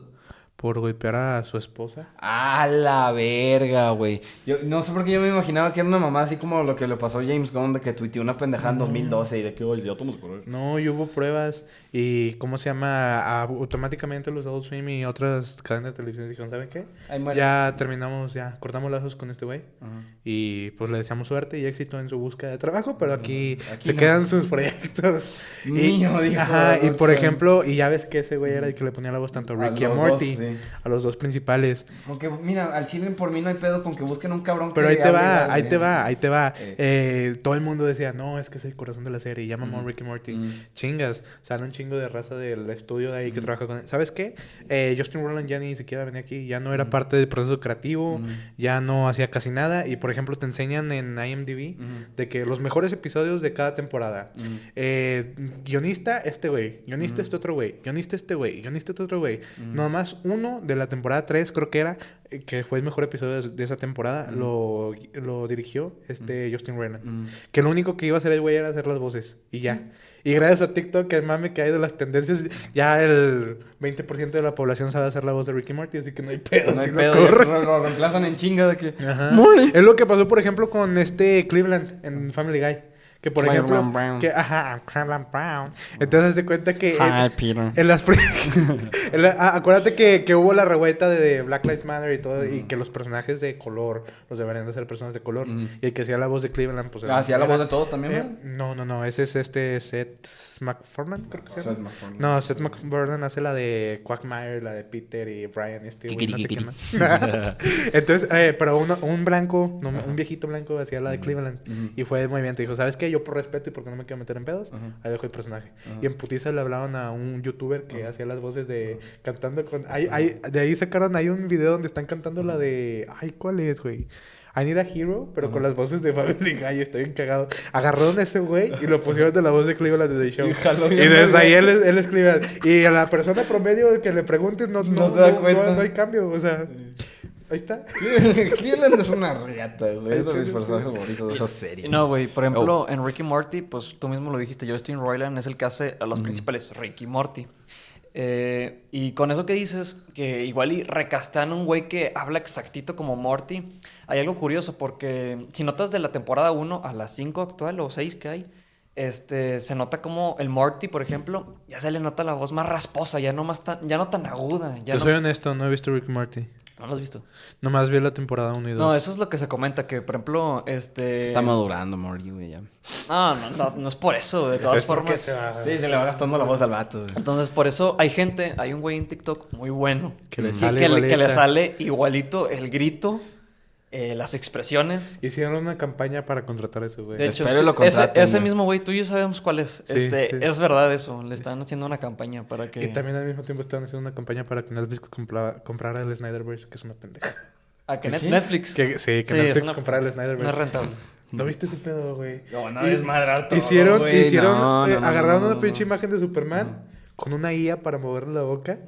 Speaker 1: por golpear a su esposa.
Speaker 2: A la verga, güey. Yo no sé por qué yo me imaginaba que era una mamá así como lo que le pasó a James Gunn de que tuiteó una pendejada en 2012 y de que, oye, ya tomamos por
Speaker 1: No, y hubo pruebas y ¿cómo se llama? Automáticamente los Adult Swim y otras cadenas de televisión dijeron, ¿saben qué? Ya terminamos, ya cortamos lazos con este güey. Y pues le deseamos suerte y éxito en su búsqueda de trabajo, pero aquí,
Speaker 2: Aquí
Speaker 1: se
Speaker 2: no.
Speaker 1: quedan sus proyectos. y,
Speaker 2: Niño, dijo
Speaker 1: ajá, y por ejemplo, y ya ves que ese güey era el que le ponía la voz tanto a
Speaker 2: A
Speaker 1: Ricky y a
Speaker 2: los
Speaker 1: Morty,
Speaker 2: dos, sí
Speaker 1: a los dos principales.
Speaker 2: Aunque, mira, al Chile por mí no hay pedo con que busquen un cabrón
Speaker 1: Pero
Speaker 2: que
Speaker 1: ahí, te va, ahí te va, ahí te va,
Speaker 2: ahí
Speaker 1: te va, todo el mundo decía, no, es que es el corazón de la serie, y llamamos
Speaker 2: mm.
Speaker 1: Ricky Morty.
Speaker 2: Mm.
Speaker 1: Chingas, sale un chingo de raza del estudio de ahí que trabaja con él. ¿Sabes qué? Eh, Justin Roland ya ni siquiera venía aquí, ya no era parte del proceso creativo, ya no hacía casi nada. Y por ejemplo, te enseñan en IMDb de que los mejores episodios de cada temporada. Eh, guionista, este güey. Guionista, este otro güey. Guionista, este güey. Guionista, este otro güey. Nomás un 1 de la temporada 3, creo que era, eh, que fue el mejor episodio de, esa temporada,
Speaker 2: mm.
Speaker 1: lo, lo, dirigió este mm. Justin Renan.
Speaker 2: Mm.
Speaker 1: Que lo único que iba a hacer el güey era hacer las voces y ya. Y gracias a TikTok, el mame que hay de las tendencias, ya el 20% de la población sabe hacer la voz de Ricky Martin, así que no hay pedo.
Speaker 2: No hay
Speaker 1: si
Speaker 2: pedo, lo, lo, lo, reemplazan en chinga de que.
Speaker 1: Ajá. Es lo que pasó, por ejemplo, con este Cleveland en Family Guy. Que por ejemplo,
Speaker 2: Brown.
Speaker 1: que ajá, Brown. Entonces de cuenta que en-
Speaker 2: Hi, Peter.
Speaker 1: en las *laughs* en la- ah, acuérdate que, que hubo la revuelta de Black Lives Matter y todo y que los personajes de color los deberían de ser personas de color y el que hacía la voz de Cleveland pues era-
Speaker 2: ¿Hacía la voz de todos también,
Speaker 1: eh,
Speaker 2: no?
Speaker 1: no, no, ese es este Seth MacFarlane, creo que se
Speaker 2: Seth
Speaker 1: llama.
Speaker 2: MacFarlane.
Speaker 1: No, Seth MacFarlane hace la de Quackmire, la de Peter y Brian y güey, no sé quién más. *laughs* Entonces, eh, pero uno- un blanco, no, un viejito blanco hacía la de Cleveland y fue el movimiento. Dijo, ¿sabes qué? Yo por respeto y porque no me quiero meter en pedos,
Speaker 2: Ajá.
Speaker 1: ahí dejo el personaje.
Speaker 2: Ajá.
Speaker 1: Y en putiza le hablaban a un youtuber que hacía las voces de cantando con... Ahí- de ahí sacaron, hay un video donde están cantando la de... Ay, ¿cuál es, güey? I Need a Hero, pero con las voces de Family Guy, estoy bien cagado. Agarraron a ese güey y lo pusieron de la voz de Cleveland de The Show.
Speaker 2: Y
Speaker 1: desde ahí él, él es Cleveland. Y a la persona promedio que le preguntes no, no,
Speaker 2: No se da
Speaker 1: no-
Speaker 2: cuenta.
Speaker 1: no- no hay cambio, o sea... Ahí está. *laughs*
Speaker 2: Cleveland es una riata, güey. Es de mis personajes favoritos de esa serie.
Speaker 4: No, güey. Por ejemplo, en Ricky Morty, pues tú mismo lo dijiste, Justin Roiland es el que hace a los principales Ricky Morty. Eh, y con eso que dices, que igual y recastan un güey que habla exactito como Morty, hay algo curioso porque si notas de la temporada 1 a la 5 actual o 6 que hay, este, se nota como el Morty, por ejemplo, ya se le nota la voz más rasposa, ya no, más tan, ya no tan aguda. Ya
Speaker 1: Te
Speaker 4: no,
Speaker 1: soy honesto, no he visto Rick Marty.
Speaker 4: ¿No lo has visto?
Speaker 1: Nomás vi la temporada 1 y 2.
Speaker 4: No, eso es lo que se comenta, que por ejemplo, este...
Speaker 2: Está madurando, Morty, güey, ya.
Speaker 4: No, no, no, no es por eso, de *laughs* todas
Speaker 1: Entonces, ¿por qué
Speaker 4: formas.
Speaker 1: se va?
Speaker 2: Sí, se le va gastando la voz al vato, güey.
Speaker 4: Entonces, por eso hay gente, hay un güey en TikTok muy bueno.
Speaker 1: Que le
Speaker 4: y
Speaker 1: sale
Speaker 4: que, le, que sale igualito el grito, eh, las expresiones.
Speaker 1: Hicieron una campaña para contratar a ese güey.
Speaker 4: De hecho,
Speaker 2: lo
Speaker 4: ese,
Speaker 2: contraten,
Speaker 4: ese mismo güey, tú y yo sabemos cuál es.
Speaker 1: Sí,
Speaker 4: este,
Speaker 1: sí.
Speaker 4: Es verdad eso, le están haciendo una campaña para que...
Speaker 1: Y también al mismo tiempo estaban haciendo una campaña para que Netflix compra- comprara el Snyderverse, que es una pendeja.
Speaker 4: ¿A que Net-
Speaker 2: ¿Qué?
Speaker 4: Netflix?
Speaker 1: Que, sí, que
Speaker 4: Sí, es
Speaker 1: Netflix
Speaker 4: una-
Speaker 1: comprara el
Speaker 4: No es
Speaker 1: Snyderverse.
Speaker 4: rentable.
Speaker 1: ¿No viste ese pedo, güey?
Speaker 2: No, no,
Speaker 1: Y-
Speaker 2: desmadrar todo,
Speaker 1: Hicieron, hicieron,
Speaker 2: No,
Speaker 1: eh,
Speaker 2: no, no,
Speaker 1: agarraron
Speaker 2: no, no,
Speaker 1: una pinche
Speaker 2: no.
Speaker 1: imagen de Superman con una IA para moverle la boca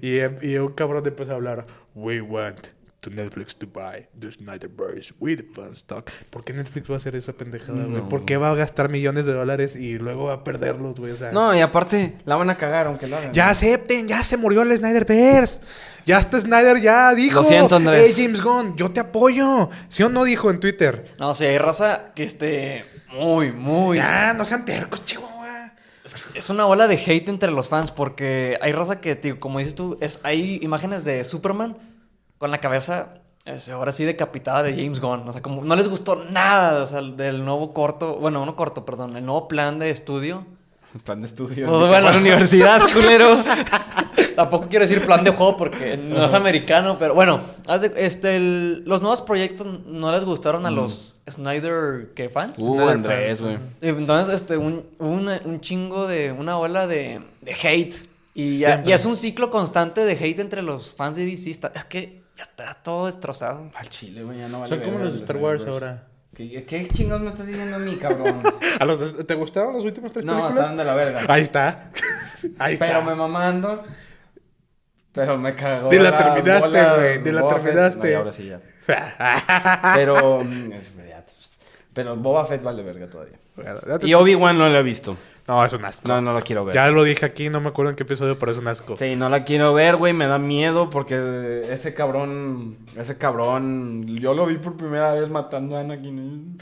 Speaker 1: y, y un cabrón empezó a hablar. We want to Netflix to buy the Snyderverse with fan stock. ¿Por qué Netflix va a hacer esa pendejada, güey?
Speaker 2: No.
Speaker 1: ¿Por qué va a gastar millones de dólares y luego va a perderlos, güey? O sea,
Speaker 2: No, y aparte, la van a cagar aunque lo hagan.
Speaker 1: ya acepten, ya se murió el Snyderverse. Ya está Snyder, ya dijo.
Speaker 2: Lo siento, Andrés.
Speaker 1: Hey, James Gunn, yo te apoyo. ¿Sí o no dijo en Twitter?
Speaker 4: No, o sea, hay raza que esté muy, muy...
Speaker 1: Ya, no sean tercos, chihuahua.
Speaker 4: Es una ola de hate entre los fans porque hay raza que, tío, como dices tú, es, hay imágenes de Superman con la cabeza es, ahora sí decapitada de James Gunn. O sea, como no les gustó nada o sea, del nuevo corto, bueno, no corto, perdón, el nuevo plan de estudio. *laughs*
Speaker 2: Plan de estudio.
Speaker 4: Pues, bueno, la universidad, *laughs* culero. *laughs* Tampoco quiero decir plan de juego porque no es americano, pero bueno, este, el- los nuevos proyectos no les gustaron a los Snyder ¿qué fans.
Speaker 2: Uh,
Speaker 1: Snyder
Speaker 2: Andrés, güey.
Speaker 4: Entonces, este, un, un, un chingo de. Una ola de, de hate. Y, ya, y es un ciclo constante de hate entre los fans de DC. Está- es que está todo destrozado.
Speaker 2: Al chile, güey, ya no vale
Speaker 1: Son como los de Star Wars ahora.
Speaker 2: ¿Qué, qué chingados me estás diciendo a mí, cabrón? *laughs*
Speaker 1: ¿A los de- ¿Te gustaron los últimos tres
Speaker 2: no,
Speaker 1: películas?
Speaker 2: están de la verga.
Speaker 1: Ahí está. *laughs* Ahí está.
Speaker 2: Pero me mamando. Pero me cagó.
Speaker 1: Ni la terminaste, güey, ni la terminaste.
Speaker 2: No, ahora sí ya. *laughs* Pero. mm, es- ya, Pero Boba Fett vale verga todavía.
Speaker 1: Bueno, te-
Speaker 2: Y Obi-Wan no la he visto.
Speaker 1: No, es un asco.
Speaker 2: No, no la quiero ver.
Speaker 1: Ya lo dije aquí, no me acuerdo en qué episodio, pero es un asco.
Speaker 2: Sí, no la quiero ver, güey. Me da miedo porque ese cabrón. Ese cabrón. Yo lo vi por primera vez matando a Anakin.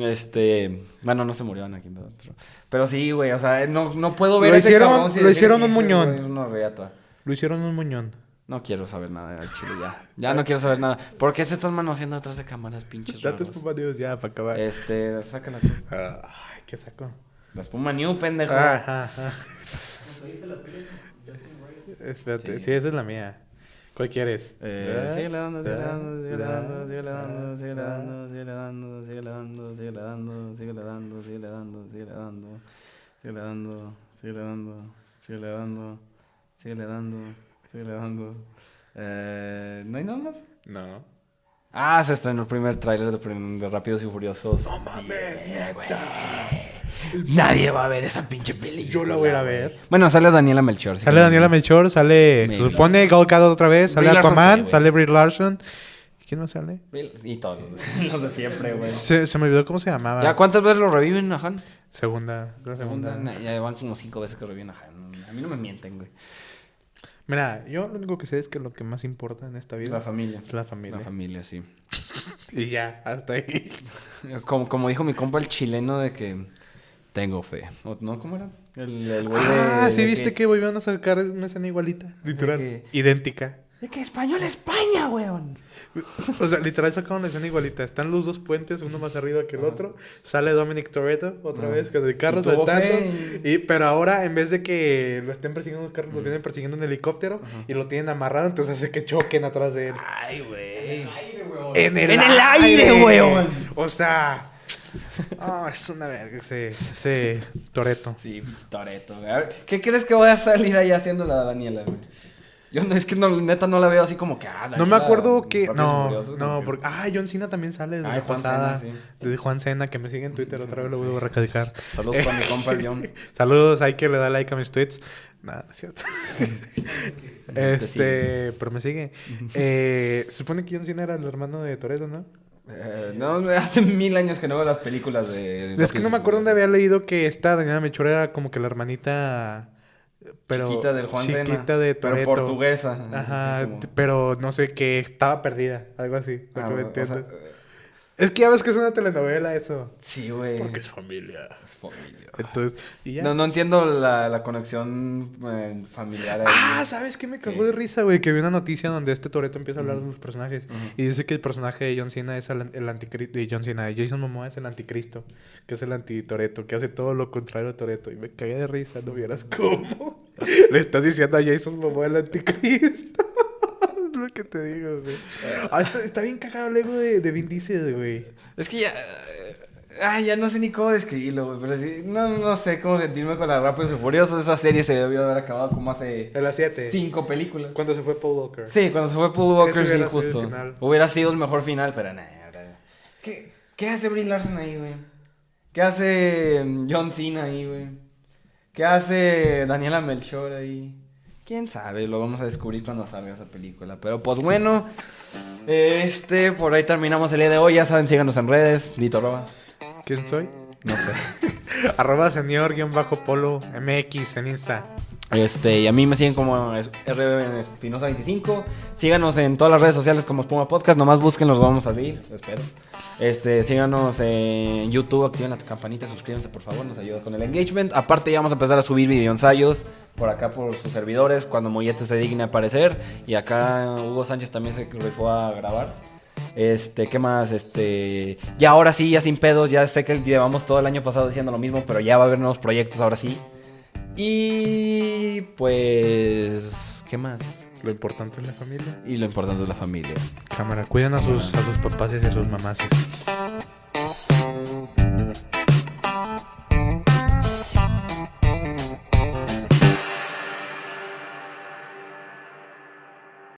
Speaker 2: Este. Bueno, no se murió Anakin. Pero, pero sí, güey. O sea, no, no puedo ver
Speaker 1: Lo
Speaker 2: ese
Speaker 1: hicieron-
Speaker 2: cabrón.
Speaker 1: lo hicieron un muñón.
Speaker 2: Es una reata.
Speaker 1: Lo hicieron un muñón.
Speaker 2: No quiero saber nada del chile ya. Ya no quiero saber nada. ¿Por qué se están manoseando detrás de cámaras, pinches
Speaker 1: espuma Dios ya para acabar.
Speaker 2: Este, sácala tú.
Speaker 1: Ay, qué saco.
Speaker 2: La espuma new, pendejo.
Speaker 1: Ajá, ajá. Espérate, sí. esa es la mía. ¿Cuál quieres?
Speaker 2: Eh,
Speaker 1: Da,
Speaker 2: síguele dando, síguele
Speaker 1: da,
Speaker 2: dando, síguele
Speaker 1: da,
Speaker 2: dando, síguele
Speaker 1: da,
Speaker 2: dando, síguele
Speaker 1: da.
Speaker 2: dando, síguele dando, síguele dando, síguele dando, síguele dando, síguele dando, síguele dando, síguele dando, síguele dando, síguele dando, síguele dando, síguele dando. Eh, ¿No hay nada más?
Speaker 1: No.
Speaker 2: Ah, se estrenó el primer tráiler de, de Rápidos y Furiosos.
Speaker 1: No mames, neta.
Speaker 2: Nadie va a ver esa pinche película.
Speaker 1: Yo la voy a ir a ver.
Speaker 2: Bueno, sale Daniela Melchor. sí
Speaker 1: Sale Daniela Melchor, sale. Se supone Gal Gadot otra vez, sale
Speaker 2: Brie Larson
Speaker 1: Aquaman,
Speaker 2: güey.
Speaker 1: sale Brie Larson. ¿Quién más sale?
Speaker 2: Y todos *laughs* los de siempre, güey.
Speaker 1: Se, se me olvidó cómo se llamaba.
Speaker 2: ¿Ya cuántas veces lo reviven a Han?
Speaker 1: Segunda. La segunda.
Speaker 2: Segunda. Ya van como cinco veces que reviven a Han. A mí no me mienten, güey.
Speaker 1: Mira, yo lo único que sé es que lo que más importa en esta vida
Speaker 2: La familia.
Speaker 1: es la familia.
Speaker 2: La familia, sí. *laughs*
Speaker 1: y ya, hasta ahí.
Speaker 2: Como, como dijo mi compa el chileno de que tengo fe. ¿O ¿No? ¿Cómo era? El, el güey de-
Speaker 1: Ah, sí,
Speaker 2: de
Speaker 1: viste que volvieron a sacar una escena igualita. Literal.
Speaker 2: que-
Speaker 1: Idéntica.
Speaker 2: De que español España, weón.
Speaker 1: O sea, literal sacaron una escena igualita. Están los dos puentes, uno más arriba que el otro. Sale Dominic Toretto otra
Speaker 2: Ajá.
Speaker 1: vez con el carro
Speaker 2: Y tuvo
Speaker 1: saltando.
Speaker 2: fe
Speaker 1: Y, pero ahora, en vez de que lo estén persiguiendo un carro, lo vienen persiguiendo en helicóptero y lo tienen amarrado, entonces hace que choquen atrás de él.
Speaker 2: Ay, güey.
Speaker 1: En el,
Speaker 2: ¡En el aire, weón!
Speaker 1: O sea. *laughs* Ah, es una verga ese, ese *laughs* Toreto.
Speaker 2: Sí, Toreto, güey. ¿Qué crees que voy a salir ahí haciendo la Daniela, güey? Yo no, es que no, neta no la veo así como que, ah,
Speaker 1: No me
Speaker 2: Daniela,
Speaker 1: acuerdo que. No, no, porque. Ah, John Cena también sale desde
Speaker 2: Ay,
Speaker 1: la
Speaker 2: Juan
Speaker 1: pasada.
Speaker 2: Cena, sí.
Speaker 1: Desde Juan Cena, que me sigue en Twitter otra vez, lo voy a recalcar. *laughs*
Speaker 2: Saludos para mi compa el John.
Speaker 1: Saludos, hay que le da like a mis tweets. Nada, no es cierto.
Speaker 2: Te
Speaker 1: este, pero me sigue. Eh, supone que John Cena era el hermano de Toreto, ¿no?
Speaker 2: Eh, no, hace mil años que no veo las películas de...
Speaker 1: Es que no me acuerdo dónde había leído que esta Daniela Melchor era como que la hermanita. Pero,
Speaker 2: chiquita del Juan
Speaker 1: chiquita de
Speaker 2: Pero
Speaker 1: Toretto.
Speaker 2: portuguesa.
Speaker 1: Ajá,
Speaker 2: como-
Speaker 1: pero no sé, que estaba perdida, algo así.
Speaker 2: Ah,
Speaker 1: que me
Speaker 2: o sea.
Speaker 1: Es que ya ves que es una telenovela eso.
Speaker 2: sí, güey.
Speaker 1: Porque es familia.
Speaker 2: Es familia.
Speaker 1: Entonces, y ya.
Speaker 2: No, no entiendo la, la conexión eh, familiar ahí.
Speaker 1: Ah, ¿sabes qué me cagó de risa, güey? Que vi una noticia donde este Toreto empieza a hablar de los personajes. Y dice que el personaje de John Cena es el, el anticristo. De John Cena, de Jason Momoa es el anticristo. Que es el anti-Toreto. Que hace todo lo contrario a Toreto. Y me cagué de risa, no vieras cómo. *laughs* Le estás diciendo a Jason Momoa el anticristo. Que te digo, güey. Ah, está, está bien cagado el ego de, de Vin Diesel, güey.
Speaker 2: Es que ya... eh, Ah, ya no sé ni cómo describirlo, güey. Pero sí, no, no sé cómo sentirme con la Rápidos y Furiosos. Esa serie se debió haber acabado como hace
Speaker 1: De las 7.
Speaker 2: cinco películas.
Speaker 1: Cuando se fue Paul Walker.
Speaker 2: Sí, cuando se fue Paul Walker, sí,
Speaker 1: sido
Speaker 2: justo. Hubiera sido el mejor final, pero nada. ¿Qué, ¿Qué hace Brie Larson ahí, güey? ¿Qué hace mm, John Cena ahí, güey? ¿Qué hace Daniela Melchor ahí? ¿Quién sabe? Lo vamos a descubrir cuando salga esa película. Pero pues bueno, *laughs* este, por ahí terminamos el día de hoy. Ya saben, síganos en redes. Dito Roba.
Speaker 1: ¿Quién soy?
Speaker 2: No sé. *laughs*
Speaker 1: Arroba señor guion bajo polo MX en Insta.
Speaker 2: Este, y a mí me siguen como es- R Espinosa 25. Síganos en todas las redes sociales como Espuma Podcast. Nomás busquen, los vamos a abrir, espero. Este, síganos en YouTube, activen la campanita, suscríbanse por favor, nos ayuda con el engagement. Aparte, ya vamos a empezar a subir video ensayos por acá por sus servidores cuando Mollete se digne a aparecer. Y acá Hugo Sánchez también se rifó a grabar. Este, ¿qué más? Este, ya ahora sí, ya sin pedos, ya sé que llevamos todo el año pasado diciendo lo mismo, pero ya va a haber nuevos proyectos ahora sí. Y pues, ¿qué más?
Speaker 1: Lo importante es la familia.
Speaker 2: Y lo importante es la familia.
Speaker 1: Cámara, cuiden a sus, a sus papás y a sus mamás.